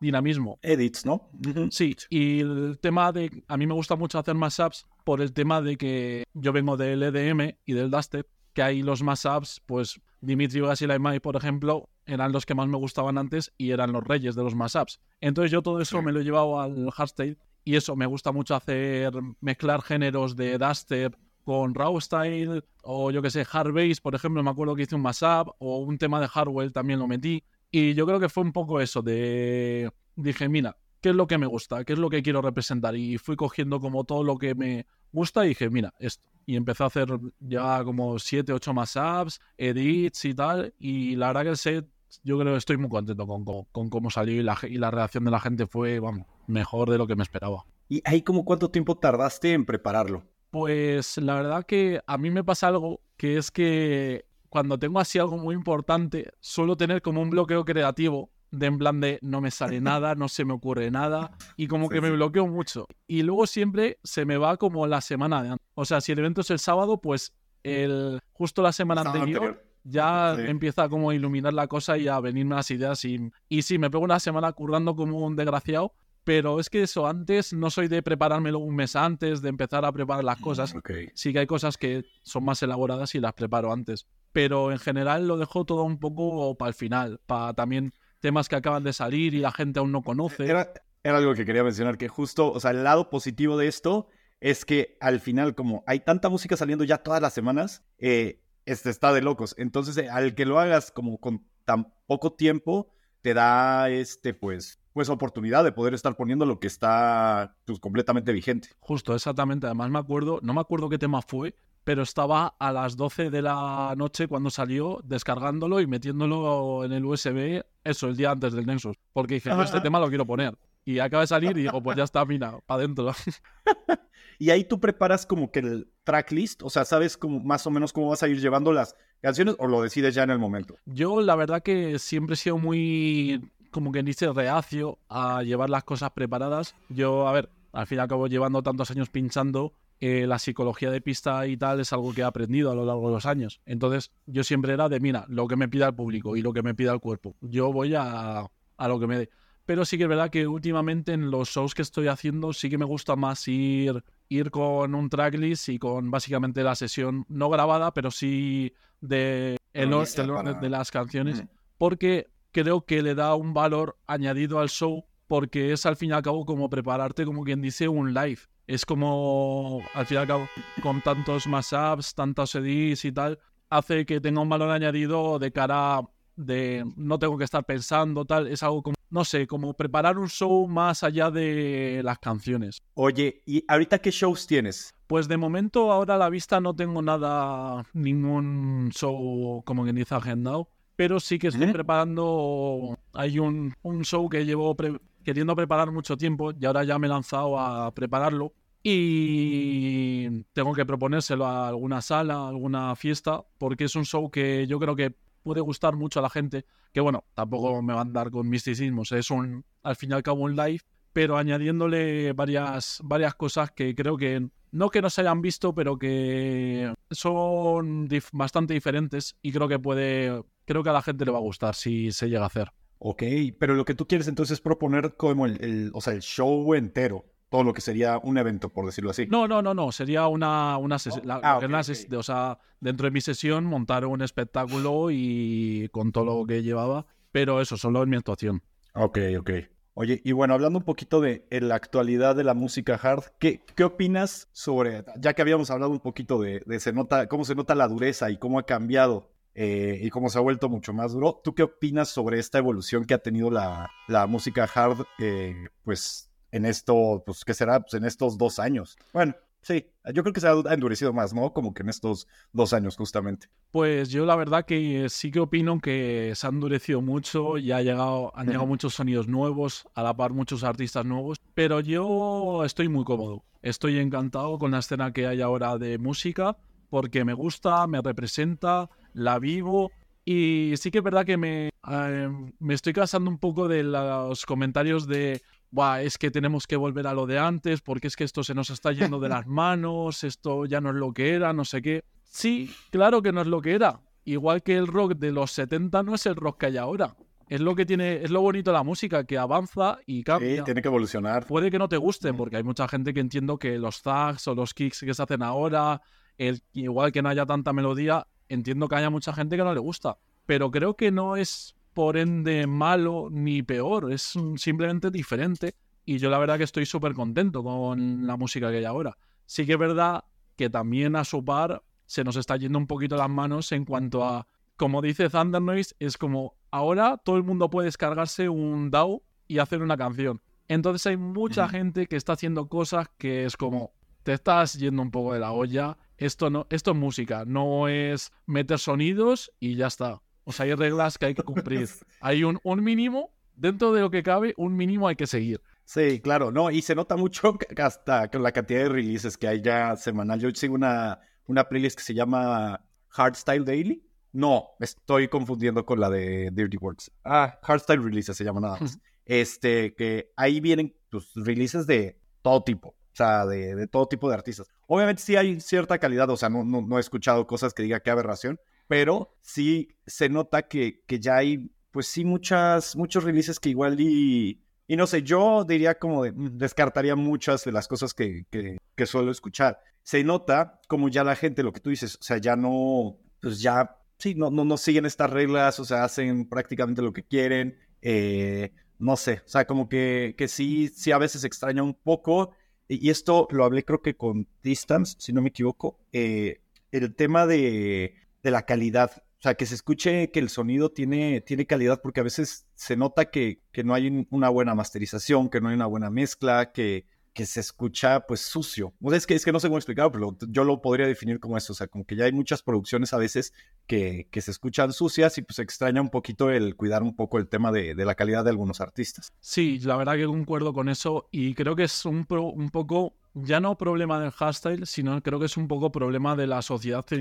dinamismo. Edits, ¿no? Sí, y el tema de... A mí me gusta mucho hacer mashups por el tema de que yo vengo del EDM y del dubstep, que ahí los mashups, pues Dimitri Vegas y Laimai, por ejemplo, eran los que más me gustaban antes y eran los reyes de los mashups. Entonces yo todo eso me lo he llevado al hardstyle y eso, me gusta mucho hacer, mezclar géneros de dubstep con raw style o yo que sé, hard bass, por ejemplo, me acuerdo que hice un mashup o un tema de hardware también lo metí. Y yo creo que fue un poco eso de... Dije, mira, ¿qué es lo que me gusta? ¿Qué es lo que quiero representar? Y fui cogiendo como todo lo que me gusta y dije, mira, esto. Y empecé a hacer ya como siete, ocho más apps, edits y tal. Y la verdad que el set, yo creo que estoy muy contento con, con, con cómo salió y la, y la reacción de la gente fue, vamos, mejor de lo que me esperaba. ¿Y ahí como cuánto tiempo tardaste en prepararlo? Pues la verdad que a mí me pasa algo que es que cuando tengo así algo muy importante, suelo tener como un bloqueo creativo de en plan de no me sale nada, no se me ocurre nada y como Sí, que me bloqueo mucho. Y luego siempre se me va como la semana de antes. O sea, si el evento es el sábado, pues el justo la semana anterior anterior. ya Sí. empieza como a iluminar la cosa y a venirme las ideas y, y sí, me pego una semana currando como un desgraciado, pero es que eso, antes no soy de preparármelo un mes antes, de empezar a preparar las cosas. Ok. Sí que hay cosas que son más elaboradas y las preparo antes, pero en general lo dejo todo un poco para el final, para también temas que acaban de salir y la gente aún no conoce. Era, era algo que quería mencionar, que justo, o sea, el lado positivo de esto es que al final, como hay tanta música saliendo ya todas las semanas, eh, este está de locos. Entonces, eh, al que lo hagas como con tan poco tiempo, te da este, pues, pues oportunidad de poder estar poniendo lo que está pues, completamente vigente. Justo, exactamente. Además me acuerdo, no me acuerdo qué tema fue, pero estaba a las 12 de la noche cuando salió descargándolo y metiéndolo en el USB, eso, el día antes del Nexus. Porque dije, "No, este tema lo quiero poner. Y acaba de salir y digo, pues ya está, mira, para adentro. Y ahí tú preparas como que el tracklist, o sea, sabes como más o menos cómo vas a ir llevando las canciones o lo decides ya en el momento. Yo la verdad que siempre he sido muy, como que dice, reacio a llevar las cosas preparadas. Yo, a ver, al fin y al cabo llevando tantos años pinchando, eh, la psicología de pista y tal es algo que he aprendido a lo largo de los años. Entonces yo siempre era de, mira, lo que me pida el público y lo que me pida el cuerpo. Yo voy a, a lo que me dé. Pero sí que es verdad que últimamente en los shows que estoy haciendo sí que me gusta más ir, ir con un tracklist y con básicamente la sesión no grabada, pero sí de el, para- de las canciones porque creo que le da un valor añadido al show porque es al fin y al cabo como prepararte como quien dice un live. Es como al fin y al cabo con tantos más apps, tantos edits y tal, hace que tenga un valor añadido de cara de no tengo que estar pensando tal, es algo como no sé, como preparar un show más allá de las canciones. Oye, ¿y ahorita qué shows tienes? Pues de momento, ahora a la vista no tengo nada, ningún show como que dice agendado, pero sí que estoy ¿Eh? preparando, hay un, un show que llevo pre- queriendo preparar mucho tiempo y ahora ya me he lanzado a prepararlo y tengo que proponérselo a alguna sala, a alguna fiesta, porque es un show que yo creo que puede gustar mucho a la gente, que bueno, tampoco me va a andar con misticismos, es un, al fin y al cabo un live, pero añadiéndole varias, varias cosas que creo que no que no se hayan visto, pero que son bastante diferentes y creo que puede, creo que a la gente le va a gustar si se llega a hacer. Ok, pero lo que tú quieres entonces es proponer como el- o sea, el show entero, todo lo que sería un evento, por decirlo así. No, no, no, no, sería una, una sesión, Oh, ah, o sea, dentro de mi sesión montar un espectáculo y con todo lo que llevaba, pero eso, solo en mi actuación. Ok, ok. Oye, y bueno, hablando un poquito de en la actualidad de la música hard, ¿qué, qué opinas sobre, ya que habíamos hablado un poquito de, de se nota, cómo se nota la dureza y cómo ha cambiado eh, y cómo se ha vuelto mucho más duro, ¿tú qué opinas sobre esta evolución que ha tenido la, la música hard, eh, pues, en esto, pues, ¿qué será? Pues en estos dos años. Bueno, sí, yo creo que se ha endurecido más, ¿no? Como que en estos dos años, justamente. Pues yo la verdad que sí que opino que se ha endurecido mucho y ha llegado, han llegado muchos sonidos nuevos, a la par muchos artistas nuevos, pero yo estoy muy cómodo. Estoy encantado con la escena que hay ahora de música porque me gusta, me representa, la vivo y sí que es verdad que me, eh, me estoy cansando un poco de los comentarios de Buah, es que tenemos que volver a lo de antes porque es que esto se nos está yendo de las manos, esto ya no es lo que era, no sé qué. Sí, claro que no es lo que era. Igual que el rock de los 70 no es el rock que hay ahora. Es lo que tiene, es lo bonito de la música, que avanza y Sí, cambia. tiene que evolucionar. Puede que no te guste, porque hay mucha gente que entiendo que los zags o los kicks que se hacen ahora, el, igual que no haya tanta melodía, entiendo que haya mucha gente que no le gusta. Pero creo que no es por ende malo ni peor, es simplemente diferente. Y yo la verdad que estoy súper contento con la música que hay ahora. Sí que es verdad que también a su par se nos está yendo un poquito las manos en cuanto a, como dice Thunder Noise, es como ahora todo el mundo puede descargarse un DAW y hacer una canción. Entonces hay mucha gente que está haciendo cosas que es como, te estás yendo un poco de la olla, esto, no, esto es música, no es meter sonidos y ya está. O sea, hay reglas que hay que cumplir. Hay un, un mínimo, dentro de lo que cabe, un mínimo hay que seguir. Sí, claro, no, y se nota mucho hasta con la cantidad de releases que hay ya semanal. Yo sigo una, una playlist que se llama Hardstyle Daily. No, me estoy confundiendo con la de Dirty Works. Ah, Hardstyle Releases se llama nada más. Este, que ahí vienen pues, releases de todo tipo. O sea, de, de todo tipo de artistas. Obviamente sí hay cierta calidad, o sea, no, no, no he escuchado cosas que diga qué aberración, pero sí se nota que, que ya hay, pues sí, muchas, muchos releases que igual y, y no sé, yo diría como de, mm, descartaría muchas de las cosas que, que, suelo escuchar. Se nota como ya la gente, lo que tú dices, o sea, ya no, pues ya, sí, no, no, no siguen estas reglas, o sea, hacen prácticamente lo que quieren, eh, no sé, o sea, como que, que sí, sí a veces extraña un poco, y esto lo hablé creo que con Distance, si no me equivoco, eh, el tema de, de la calidad, o sea, que se escuche que el sonido tiene, tiene calidad, porque a veces se nota que, que no hay un- una buena masterización, que no hay una buena mezcla, que, que se escucha pues sucio. O sea, es que, es que no sé cómo explicarlo, pero yo lo podría definir como eso, o sea, como que ya hay muchas producciones a veces que, que se escuchan sucias y pues extraña un poquito el cuidar un poco el tema de, de la calidad de algunos artistas. Sí, la verdad que concuerdo con eso y creo que es un, pro- un poco, ya no problema del hardstyle, sino creo que es un poco problema de la sociedad que,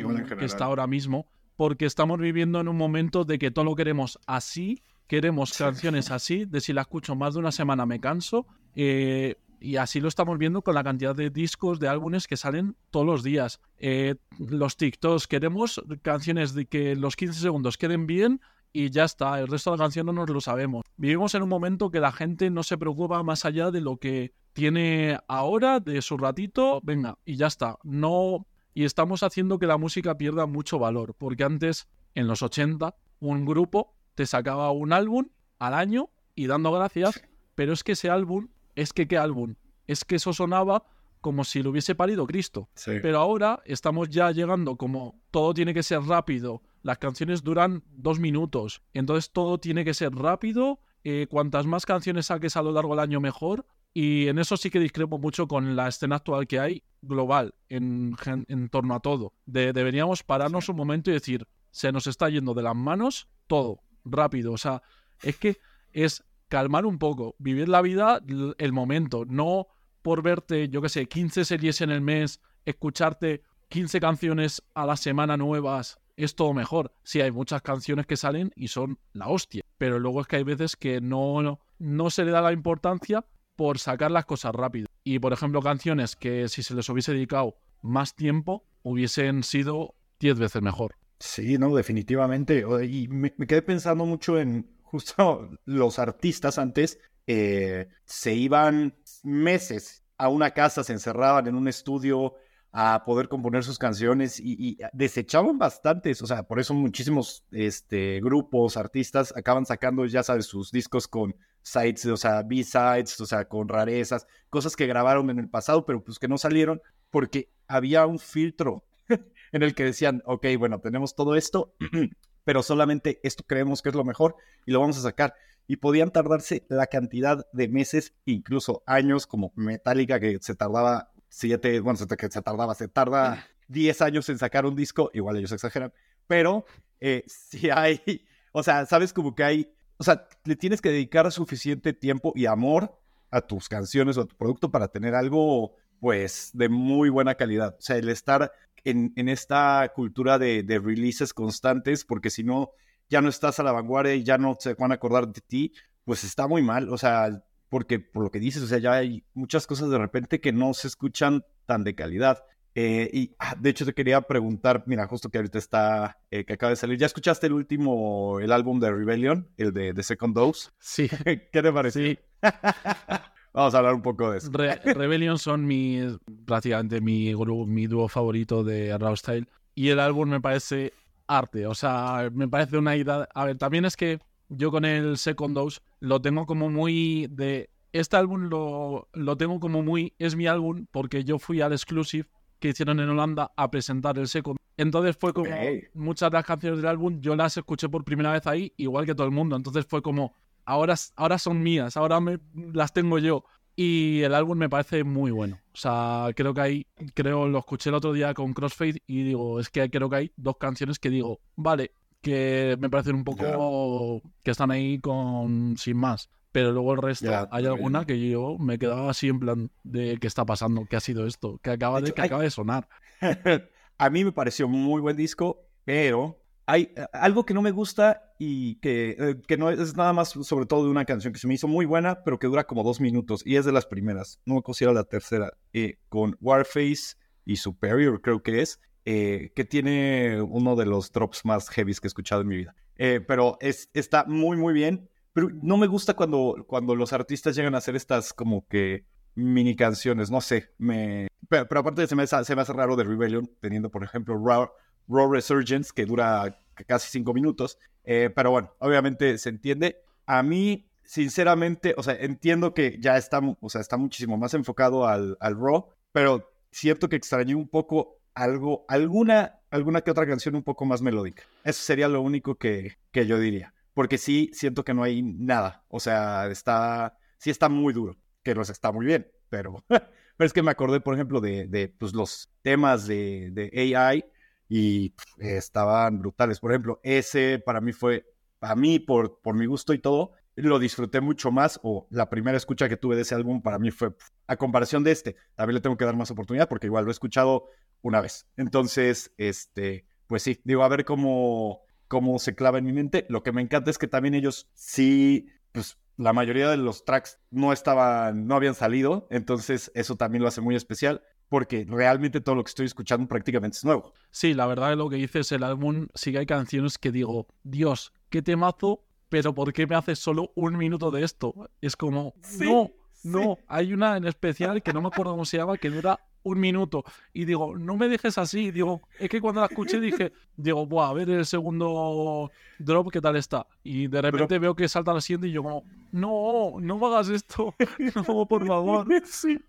está ahora mismo, porque estamos viviendo en un momento de que todo lo queremos así, queremos canciones así, de si la escucho más de una semana me canso, eh, y así lo estamos viendo con la cantidad de discos, de álbumes que salen todos los días. Eh, los TikToks, queremos canciones de que los 15 segundos queden bien y ya está, el resto de la canción no nos lo sabemos. Vivimos en un momento que la gente no se preocupa más allá de lo que tiene ahora, de su ratito, venga, y ya está. No, y estamos haciendo que la música pierda mucho valor, porque antes, en los 80, un grupo te sacaba un álbum al año y dando gracias, pero es que ese álbum, es que qué álbum, es que eso sonaba como si lo hubiese parido Cristo. Sí. Pero ahora estamos ya llegando como todo tiene que ser rápido, las canciones duran dos minutos, entonces todo tiene que ser rápido, eh, cuantas más canciones saques a lo largo del año mejor. Y en eso sí que discrepo mucho con la escena actual que hay global en, en torno a todo. deberíamos pararnos un momento y decir, se nos está yendo de las manos todo, rápido. O sea, es que es calmar un poco, vivir la vida, el momento, no por verte, yo qué sé, 15 series en el mes, escucharte 15 canciones a la semana nuevas, es todo mejor. Sí, hay muchas canciones que salen y son la hostia, pero luego es que hay veces que no, no se le da la importancia por sacar las cosas rápido. Y por ejemplo, canciones que si se les hubiese dedicado más tiempo, hubiesen sido 10 veces mejor. Sí, no, definitivamente. Y me, quedé pensando mucho en justo los artistas antes eh, se iban meses a una casa, se encerraban en un estudio a poder componer sus canciones y, desechaban bastantes, o sea, por eso muchísimos este, grupos, artistas acaban sacando, ya sabes, sus discos con sites, o sea, B-sides, o sea, con rarezas, cosas que grabaron en el pasado, pero pues que no salieron porque había un filtro en el que decían, ok, bueno, tenemos todo esto, pero solamente esto creemos que es lo mejor y lo vamos a sacar. Y podían tardarse la cantidad de meses, incluso años, como Metallica, que se tardaba siete, bueno, se, que se tardaba, se tarda 10 años en sacar un disco, igual ellos exageran, pero eh, si hay, o sea, sabes como que hay, o sea, le tienes que dedicar suficiente tiempo y amor a tus canciones o a tu producto para tener algo, pues, de muy buena calidad. O sea, el estar en, esta cultura de, releases constantes, porque si no, ya no estás a la vanguardia y ya no se van a acordar de ti, pues está muy mal. O sea, porque por lo que dices, o sea, ya hay muchas cosas de repente que no se escuchan tan de calidad. Eh, y ah, de hecho te quería preguntar, mira, justo que ahorita está, eh, que acaba de salir, ¿ya escuchaste el último, el álbum de Rebellion, el de The Second Dose? Sí. ¿Qué te pareció? Sí. Vamos a hablar un poco de eso. Rebellion son mi, prácticamente mi, mi dúo favorito de Raw Style. Y el álbum me parece arte. O sea, me parece una idea. A ver, también es que yo con el Second Dose lo tengo como muy de. Este álbum lo, lo tengo como muy. Es mi álbum porque yo fui al exclusive que hicieron en Holanda a presentar el Second. Entonces fue como. Muchas de las canciones del álbum yo las escuché por primera vez ahí, igual que todo el mundo. Entonces fue como ahora, ahora son mías, ahora me, las tengo yo. Y el álbum me parece muy bueno. O sea, creo que hay, creo, lo escuché el otro día con Crossfade y digo, es que creo que hay dos canciones que digo, vale, que me parecen un poco que están ahí con sin más. Pero luego el resto, hay alguna que yo me quedaba así en plan de qué está pasando, qué ha sido esto, que acaba de, que acaba de sonar. A mí me pareció muy buen disco, pero hay eh, algo que no me gusta y que, eh, que, no es nada más sobre todo de una canción que se me hizo muy buena, pero que dura como dos minutos y es de las primeras. No me considero la tercera. Eh, con Warface y Superior, creo que es, que tiene uno de los drops más heavies que he escuchado en mi vida. pero es, está muy, muy bien. Pero no me gusta cuando, cuando los artistas llegan a hacer estas como que mini canciones, no sé. Me... Pero, aparte se me, se me hace raro de Rebellion, teniendo por ejemplo Raw Raw Resurgence, que dura casi cinco minutos. Eh, pero bueno, obviamente se entiende. A mí, sinceramente, o sea, entiendo que ya está, o sea, está muchísimo más enfocado al, al Raw, pero cierto que extrañé un poco algo, alguna, alguna que otra canción un poco más melódica. Eso sería lo único que, que yo diría. Porque sí, siento que no hay nada. O sea, está, sí está muy duro, que no está muy bien, pero, pero es que me acordé, por ejemplo, de, de pues, los temas de, de AI y estaban brutales. Por ejemplo, ese para mí fue, para mí, por, por mi gusto y todo, lo disfruté mucho más, o la primera escucha que tuve de ese álbum para mí fue, a comparación de este, también le tengo que dar más oportunidad porque igual lo he escuchado una vez. Entonces, este, pues sí, digo, a ver cómo, cómo se clava en mi mente. Lo que me encanta es que también ellos sí, pues la mayoría de los tracks no estaban, no habían salido, entonces eso también lo hace muy especial porque realmente todo lo que estoy escuchando prácticamente es nuevo. Sí, la verdad es lo que dices, el álbum sí que hay canciones que digo, Dios, qué temazo, pero ¿por qué me haces solo un minuto de esto? Es como, no, no, hay una en especial que no me acuerdo cómo se llama, que dura un minuto. Y digo, no me dejes así. Digo, es que cuando la escuché dije, digo, Buah, a ver el segundo drop, ¿qué tal está? Y de repente veo que salta la siguiente y yo como, no, no hagas esto. No, por favor. Sí.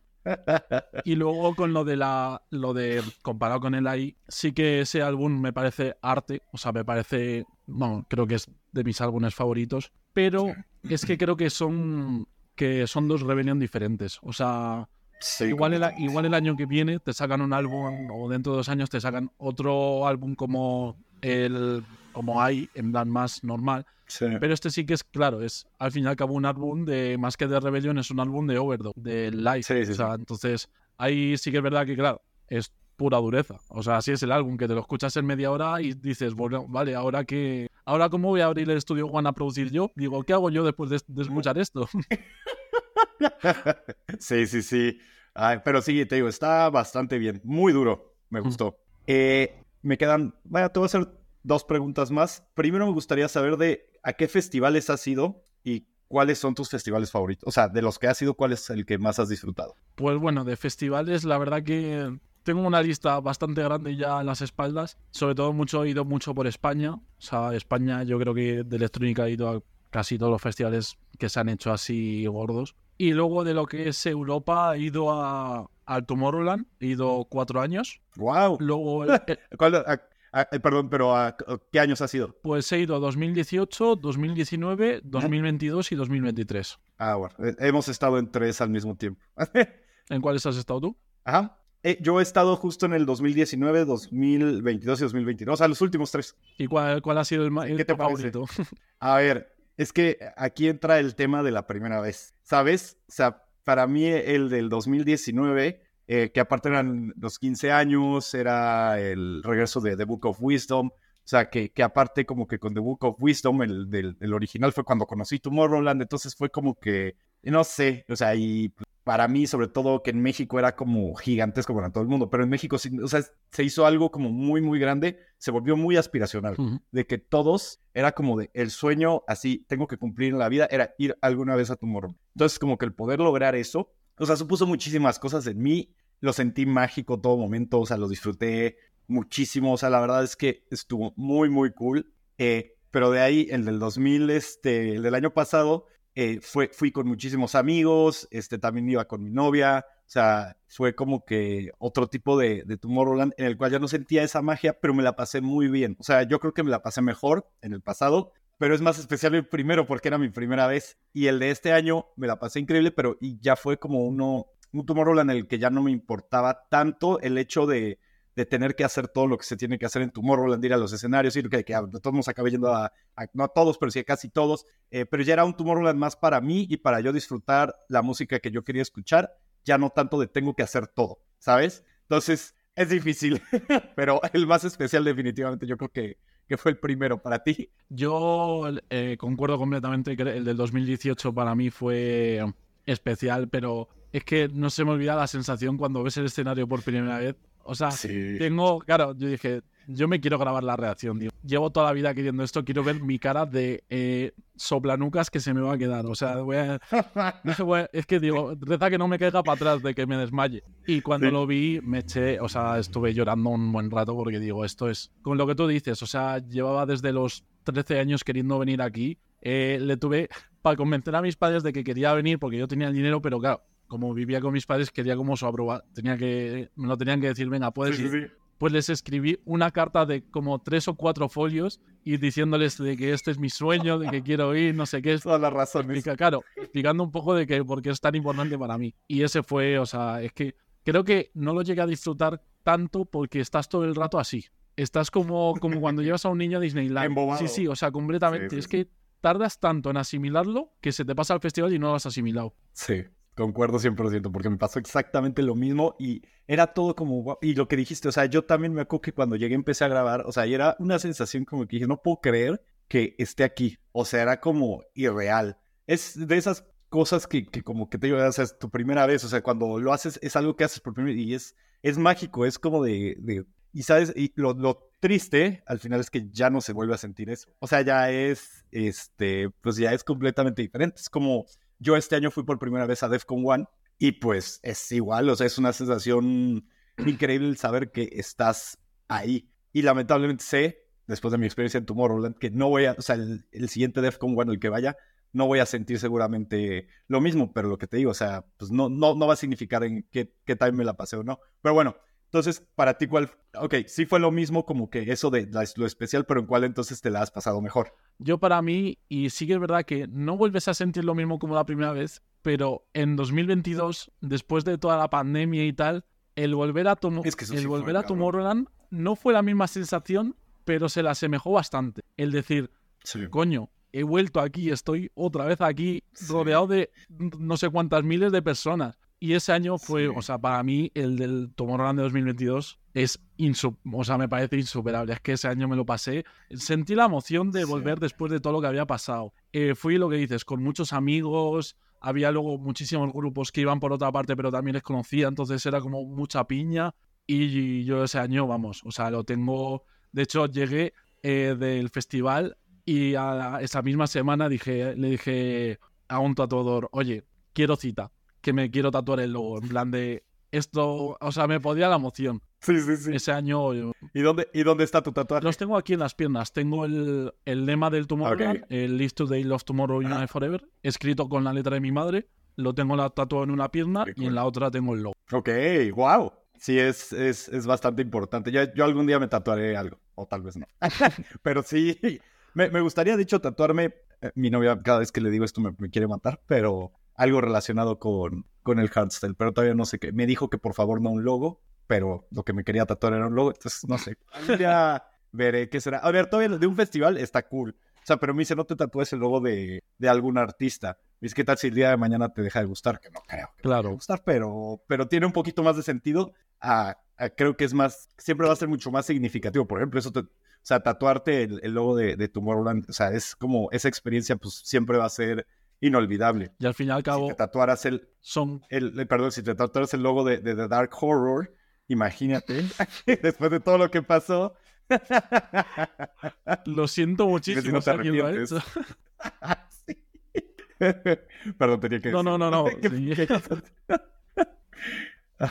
Y luego con lo de la. lo de. comparado con el AI, sí que ese álbum me parece arte. O sea, me parece. No, creo que es de mis álbumes favoritos. Pero es que creo que son. que son dos Rebellion diferentes. O sea. igual, el, igual el año que viene te sacan un álbum, o dentro de dos años te sacan otro álbum como el como hay, en plan más normal. Pero este sí que es claro, es al fin y al cabo un álbum de, más que de Rebellion, es un álbum de Overdose, de Live. o sea, entonces ahí sí que es verdad que, claro, es pura dureza. O sea, así es el álbum, que te lo escuchas en media hora y dices, bueno, vale, ahora que. Ahora, ¿cómo voy a abrir el estudio One a producir yo? Digo, ¿qué hago yo después de, escuchar esto? sí, sí, sí. pero sí, te digo, está bastante bien. Muy duro. Me gustó. Eh, me quedan. Vaya, te voy a hacer dos preguntas más. Primero me gustaría saber de a qué festivales has ido y cuáles son tus festivales favoritos. O sea, de los que has ido, ¿cuál es el que más has disfrutado? Pues bueno, de festivales, la verdad que tengo una lista bastante grande ya en las espaldas. Sobre todo mucho he ido mucho por España. O sea, España yo creo que de electrónica he ido a casi todos los festivales que se han hecho así gordos. Y luego de lo que es Europa he ido a, al Tomorrowland, he ido cuatro años. ¡Wow! Luego... ¿Cuál, Ah, eh, perdón, pero ¿a qué años has ido? Pues he ido a 2018, 2019, 2022 y 2023. Ah, bueno. Eh, hemos estado en tres al mismo tiempo. ¿En cuáles has estado tú? Ajá. Eh, yo he estado justo en el 2019, 2022 y 2022, o sea, los últimos tres. ¿Y cuál, cuál ha sido el, ¿Qué te favorito? a ver, es que aquí entra el tema de la primera vez. ¿Sabes? O sea, para mí el del 2019 eh, que aparte eran los 15 años, era el regreso de The Book of Wisdom, o sea, que, que aparte como que con The Book of Wisdom, el del original fue cuando conocí Tomorrowland, entonces fue como que, no sé, o sea, y para mí sobre todo que en México era como gigantesco para todo el mundo, pero en México, o sea, se hizo algo como muy, muy grande, se volvió muy aspiracional, de que todos era como de el sueño así, tengo que cumplir en la vida, era ir alguna vez a Tomorrowland. Entonces como que el poder lograr eso, o sea, supuso muchísimas cosas en mí lo sentí mágico todo momento, o sea, lo disfruté muchísimo, o sea, la verdad es que estuvo muy, muy cool. Eh, pero de ahí, el del 2000, este, el del año pasado, eh, fui con muchísimos amigos, este, también iba con mi novia, o sea, fue como que otro tipo de, de Tomorrowland en el cual ya no sentía esa magia, pero me la pasé muy bien. O sea, yo creo que me la pasé mejor en el pasado, pero es más especial el primero porque era mi primera vez. Y el de este año me la pasé increíble, pero y ya fue como uno, un Tomorrowland en el que ya no me importaba tanto el hecho de, de, tener que hacer todo lo que se tiene que hacer en Tomorrowland, ir a los escenarios, ir que, que a, todos nos acabé yendo a, no a todos, pero sí a casi todos, eh, pero ya era un Tomorrowland más para mí y para yo disfrutar la música que yo quería escuchar, ya no tanto de tengo que hacer todo, ¿sabes? Entonces, es difícil, pero el más especial definitivamente yo creo que, que fue el primero para ti. Yo eh, concuerdo completamente que el del 2018 para mí fue especial, pero es que no se me olvida la sensación cuando ves el escenario por primera vez. O sea, tengo, claro, yo dije, yo me quiero grabar la reacción, tío. Llevo toda la vida queriendo esto, quiero ver mi cara de eh, soplanucas que se me va a quedar. O sea, voy a, es que digo, reza que no me caiga para atrás de que me desmaye. Y cuando lo vi, me eché, o sea, estuve llorando un buen rato porque digo, esto es, con lo que tú dices, o sea, llevaba desde los 13 años queriendo venir aquí. Eh, le tuve para convencer a mis padres de que quería venir porque yo tenía el dinero, pero claro, como vivía con mis padres, quería como su aprobar. Tenía que, me lo tenían que decir, venga, puedes ir. Pues les escribí una carta de como tres o cuatro folios y diciéndoles de que este es mi sueño, de que quiero ir, no sé qué. Todas las razones. claro, explicando un poco de que por qué es tan importante para mí. Y ese fue, o sea, es que creo que no lo llegué a disfrutar tanto porque estás todo el rato así. Estás como, como cuando llevas a un niño a Disneyland. Sí, sí, o sea, completamente. es que tardas tanto en asimilarlo que se te pasa al festival y no lo has asimilado. Sí, Concuerdo 100%, porque me pasó exactamente lo mismo y era todo como, y lo que dijiste, o sea, yo también me acuerdo que cuando llegué empecé a grabar, o sea, y era una sensación como que dije, no puedo creer que esté aquí, o sea, era como irreal. Es de esas cosas que, que como que te digo, o sea, es tu primera vez, o sea, cuando lo haces es algo que haces por primera vez y es, es mágico, es como de, de y sabes, y lo, lo, triste al final es que ya no se vuelve a sentir eso. O sea, ya es, este, pues ya es completamente diferente. Es como yo este año fui por primera vez a DEFCON One y pues es igual, o sea, es una sensación increíble saber que estás ahí. Y lamentablemente sé, después de mi experiencia en Tomorrowland, que no voy a, o sea, el, siguiente DEFCON One, el que vaya, no voy a sentir seguramente lo mismo, pero lo que te digo, o sea, pues no, no, no va a significar en qué, qué time me la pasé o no. Pero bueno, entonces, para ti, ¿cuál? Ok, sí fue lo mismo como que eso de lo especial, pero ¿en cuál entonces te la has pasado mejor? Yo para mí, y sí que es verdad que no vuelves a sentir lo mismo como la primera vez, pero en 2022, después de toda la pandemia y tal, el volver a, Tom el volver a Tomorrowland no fue la misma sensación, pero se la asemejó bastante. El decir, coño, he vuelto aquí, estoy otra vez aquí, rodeado de no sé cuántas miles de personas. Y ese año fue, o sea, para mí el del Tomorrowland de 2022 es o sea, me parece insuperable. Es que ese año me lo pasé. Sentí la emoción de volver después de todo lo que había pasado. Eh, fui lo que dices, con muchos amigos. Había luego muchísimos grupos que iban por otra parte, pero también les conocía. Entonces era como mucha piña. Y yo ese año, vamos, o sea, lo tengo. De hecho, llegué eh, del festival y a esa misma semana dije, le dije a un tatuador, oye, quiero cita que me quiero tatuar el logo, en plan de esto, o sea, me podía la emoción. Sí, sí, sí. Ese año. ¿Y dónde, ¿Y dónde está tu tatuaje? Los tengo aquí en las piernas. Tengo el, el lema del Tomorrowland, el Live Today, Love Tomorrow, United Forever, escrito con la letra de mi madre. Lo tengo tatuado en una pierna y en la otra tengo el logo. Ok, wow. Sí, es, es, es bastante importante. Yo, yo algún día me tatuaré algo, o tal vez no. pero sí, me, me gustaría, dicho, tatuarme. Eh, mi novia, cada vez que le digo esto, me, me quiere matar, pero algo relacionado con, con el hardstyle, pero todavía no sé qué. Me dijo que por favor no un logo, pero lo que me quería tatuar era un logo, entonces no sé. Ya veré qué será. A ver, todavía de un festival está cool. O sea, pero me dice, no te tatúes el logo de, de algún artista. Es que tal si el día de mañana te deja de gustar, que no creo. Que claro. Gustar, pero, pero tiene un poquito más de sentido. creo que es más, siempre va a ser mucho más significativo. Por ejemplo, eso te, o sea, tatuarte el, el logo de, de Tomorrowland, o sea, es como esa experiencia, pues siempre va a ser inolvidable. Y al fin y al cabo. Si te tatuaras el. Son. El, perdón, si te tatuaras el logo de, The Dark Horror, imagínate, después de todo lo que pasó. lo siento muchísimo. Si no te eso. Perdón, tenía que No, no, no, no.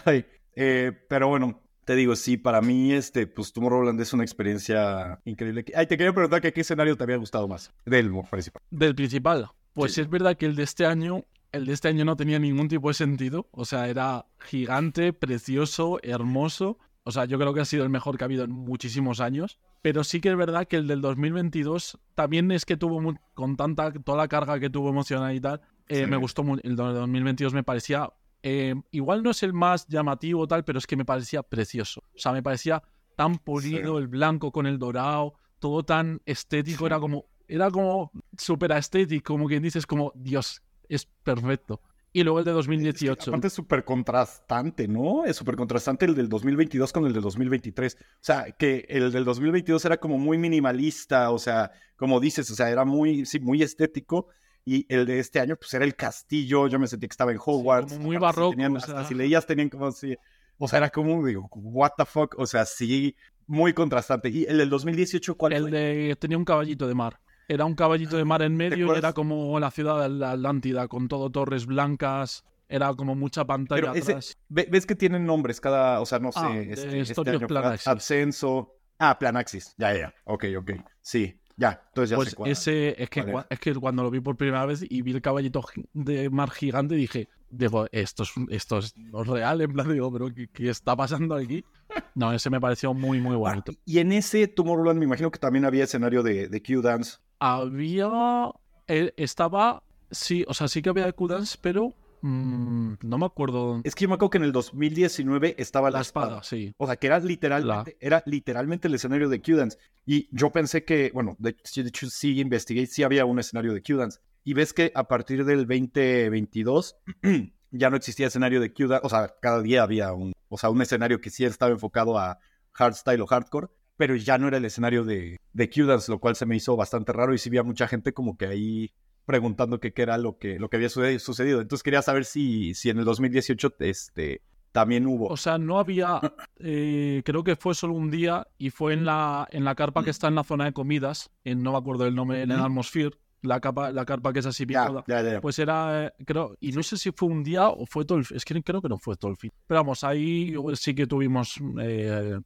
Ay, eh, pero bueno, te digo, sí, para mí, este, pues Tomorrowland es una experiencia increíble. Ay, te quería preguntar que qué escenario te había gustado más. Del principal. Del principal. Pues es verdad que el de este año, el de este año no tenía ningún tipo de sentido. O sea, era gigante, precioso, hermoso. O sea, yo creo que ha sido el mejor que ha habido en muchísimos años. Pero sí que es verdad que el del 2022 también es que tuvo, con tanta, toda la carga que tuvo emocional y tal, eh, me gustó mucho. El de 2022 me parecía, eh, igual no es el más llamativo tal, pero es que me parecía precioso. O sea, me parecía tan pulido, el blanco con el dorado, todo tan estético, era como, era como súper estético, como quien dices, como Dios, es perfecto. Y luego el de 2018. Es aparte es súper contrastante, ¿no? Es súper contrastante el del 2022 con el del 2023. O sea, que el del 2022 era como muy minimalista, o sea, como dices, o sea, era muy, sí, muy estético. Y el de este año, pues era el castillo. Yo me sentí que estaba en Hogwarts. muy barroco. o sea... si leías, tenían como así. O sea, era como, digo, what the fuck. O sea, sí, muy contrastante. ¿Y el del 2018 cuál el de tenía un caballito de mar. Era un caballito de mar en medio y era como la ciudad de la Atlántida, con todo torres blancas. Era como mucha pantalla atrás. ¿Ves que tienen nombres cada, o sea, no ah, sé, este, este año, Planaxis. Ascenso. Ah, Planaxis. Ya, ya. Ok, ok. Sí. Ya, entonces ya pues ese es que, es que cuando lo vi por primera vez y vi el caballito de mar gigante dije, digo, esto es, esto es real, en plan, digo, pero ¿qué, está pasando aquí? No, ese me pareció muy, muy bonito. y en ese Tomorrowland me imagino que también había escenario de, de Q-Dance había. Eh, estaba. Sí, o sea, sí que había Q-Dance, pero. Mm, no me acuerdo. Es que yo me acuerdo que en el 2019 estaba la, espada. sí. O sea, que era literalmente, era literalmente el escenario de Q-Dance. Y yo pensé que, bueno, de, hecho sí investigué, sí había un escenario de Q-Dance. Y ves que a partir del 2022 ya no existía escenario de Q-Dance. O sea, cada día había un, o sea, un escenario que sí estaba enfocado a hardstyle o hardcore pero ya no era el escenario de, de Q-Dance, lo cual se me hizo bastante raro y sí había mucha gente como que ahí preguntando qué era lo que, lo que había sucedido. Entonces quería saber si, si en el 2018 este, también hubo. O sea, no había, eh, creo que fue solo un día y fue en la, en la carpa que está en la zona de comidas, en, no me acuerdo el nombre, en el Atmosphere, la, capa, la carpa que es así picada. Pues era, eh, creo, y no sé si fue un día o fue todo el Es que creo que no fue todo el fin. Pero vamos, ahí sí que tuvimos eh,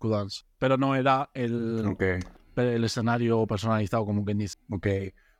Pero no era el, el escenario personalizado, como quien dice. Ok.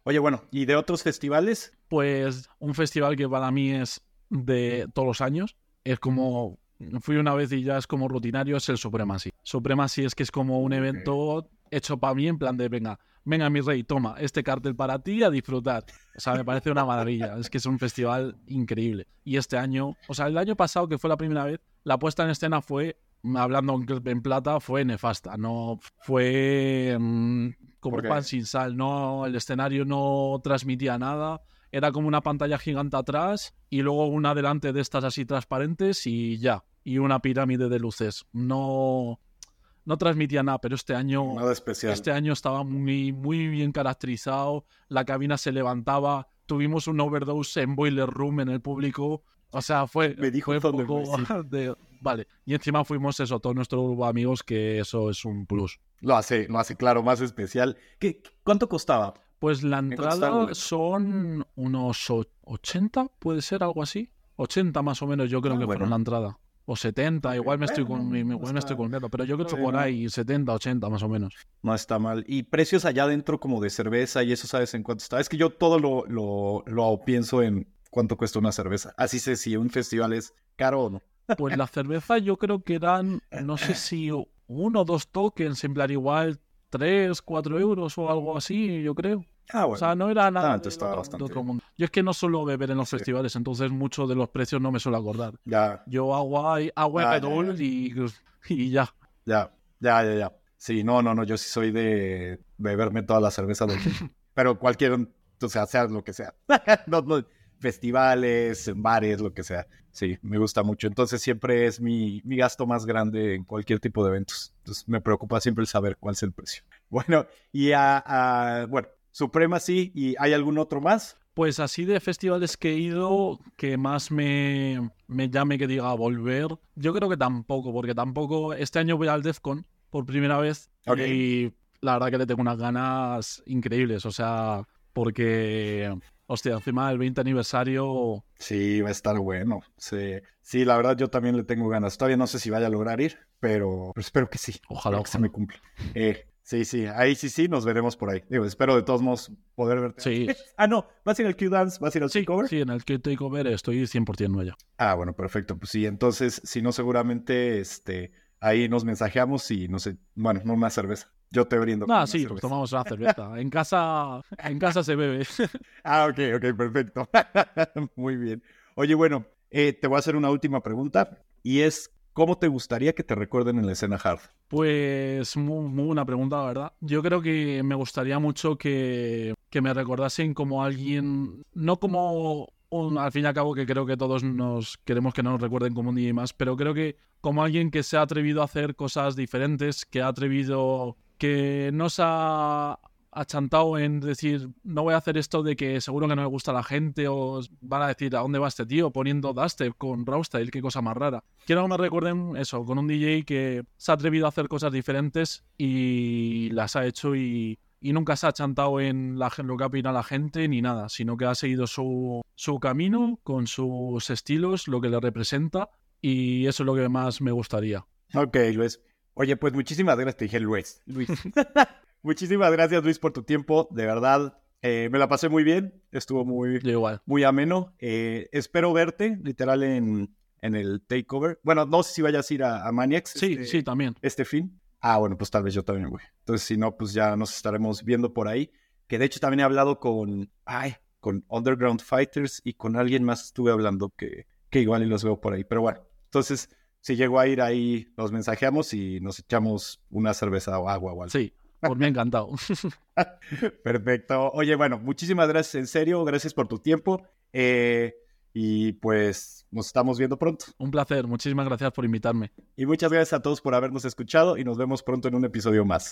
Oye, bueno, ¿y de otros festivales? Pues un festival que para mí es de todos los años. Es como. Fui una vez y ya es como rutinario, es el Supremacy. Supremacy es que es como un evento hecho para mí en plan de venga, venga mi rey, toma este cartel para ti a disfrutar. O sea, me parece una maravilla. Es que es un festival increíble. Y este año, o sea, el año pasado que fue la primera vez, la puesta en escena fue, hablando en plata, fue nefasta. No fue mm, como pan sin sal. No, el escenario no transmitía nada. Era como una pantalla gigante atrás y luego una delante de estas así transparentes y ya. Y una pirámide de luces. No, no transmitía nada, pero este año, nada especial. este año estaba muy, muy bien caracterizado, la cabina se levantaba, tuvimos un overdose en Boiler Room en el público, o sea, fue, Me dijo fue poco de, vale, y encima fuimos eso, todos nuestros amigos, que eso es un plus. Lo hace, lo hace claro, más especial. ¿Qué, ¿Cuánto costaba? Pues la entrada son unos 80, puede ser algo así. 80 más o menos, yo creo ah, que fueron la entrada o 70, igual me estoy con igual me estoy con pero yo creo que por ahí 70, 80 más o menos. No está mal. ¿Y precios allá adentro como de cerveza y eso sabes en cuánto está? Es que yo todo lo, lo, lo pienso en cuánto cuesta una cerveza. Así sé si un festival es caro o no. Pues la cerveza yo creo que eran, no sé si uno o dos tokens, en plan igual 3, 4 euros o algo así, yo creo. Ah, o sea, no era nada de, otro mundo. Yo es que no suelo beber en los festivales, entonces muchos de los precios no me suelo acordar. Ya. Yo agua, agua y, y ya. Ya, ya, ya, ya. Sí, no, no, no, yo sí soy de beberme toda la cerveza del Pero cualquier, o sea, sea lo que sea. no, no, festivales, bares, lo que sea. Sí, me gusta mucho. Entonces siempre es mi, mi gasto más grande en cualquier tipo de eventos. Entonces me preocupa siempre el saber cuál es el precio. Bueno, y a, a bueno, Supremacy y ¿hay algún otro más? Pues así de festivales que he ido que más me, me llame que diga volver, yo creo que tampoco, porque tampoco este año voy al DEFCON por primera vez y la verdad que le tengo unas ganas increíbles, o sea, porque, hostia, encima del 20 aniversario... Sí, va a estar bueno, sí. Sí, la verdad yo también le tengo ganas. Todavía no sé si vaya a lograr ir, pero, espero que sí. Ojalá, que se me cumpla. Eh, Sí, sí, ahí sí, sí, nos veremos por ahí. Digo, espero de todos modos poder verte. Sí. ah, no, ¿vas a ir al Q-Dance? ¿Vas a ir al sí, Takeover? Sí, en el Q-Takeover estoy 100% nuevo. Ah, bueno, perfecto. Pues sí, entonces, si no, seguramente este, ahí nos mensajeamos y no sé, bueno, no una cerveza. Yo te brindo. Ah, sí, pues tomamos una cerveza. En casa, en casa se bebe. ah, ok, ok, perfecto. Muy bien. Oye, bueno, eh, te voy a hacer una última pregunta y es, ¿Cómo te gustaría que te recuerden en la escena hard? Pues muy, buena pregunta, verdad. Yo creo que me gustaría mucho que, que me recordasen como alguien, no como un, al fin y al cabo que creo que todos nos queremos que no nos recuerden como un DJ más, pero creo que como alguien que se ha atrevido a hacer cosas diferentes, que ha atrevido, que no se ha achantado en decir, no voy a hacer esto de que seguro que no me gusta a la gente o van a decir, ¿a dónde va este tío? Poniendo Dustep con Rawstyle, qué cosa más rara. Quiero que me recuerden eso, con un DJ que se ha atrevido a hacer cosas diferentes y las ha hecho y, nunca se ha achantado en la, lo que opina la gente ni nada, sino que ha seguido su, su camino con sus estilos, lo que le representa y eso es lo que más me gustaría. Ok, Luis. Oye, pues muchísimas gracias, te dije Luis. Luis. Muchísimas gracias, Luis, por tu tiempo. De verdad, eh, me la pasé muy bien. Estuvo muy, muy ameno. Eh, espero verte, literal, en, en el takeover. Bueno, no sé si vayas a ir a, a Maniacs. Sí, este, sí, también. Este fin. Ah, bueno, pues tal vez yo también voy. Entonces, si no, pues ya nos estaremos viendo por ahí. Que de hecho también he hablado con, ay, con Underground Fighters y con alguien más estuve hablando que, que igual y los veo por ahí. Pero bueno, entonces, si llego a ir ahí, nos mensajeamos y nos echamos una cerveza o agua o algo. Sí, por mí encantado. Perfecto. Oye, bueno, muchísimas gracias, en serio, gracias por tu tiempo. Eh, y pues nos estamos viendo pronto. Un placer, muchísimas gracias por invitarme. Y muchas gracias a todos por habernos escuchado y nos vemos pronto en un episodio más.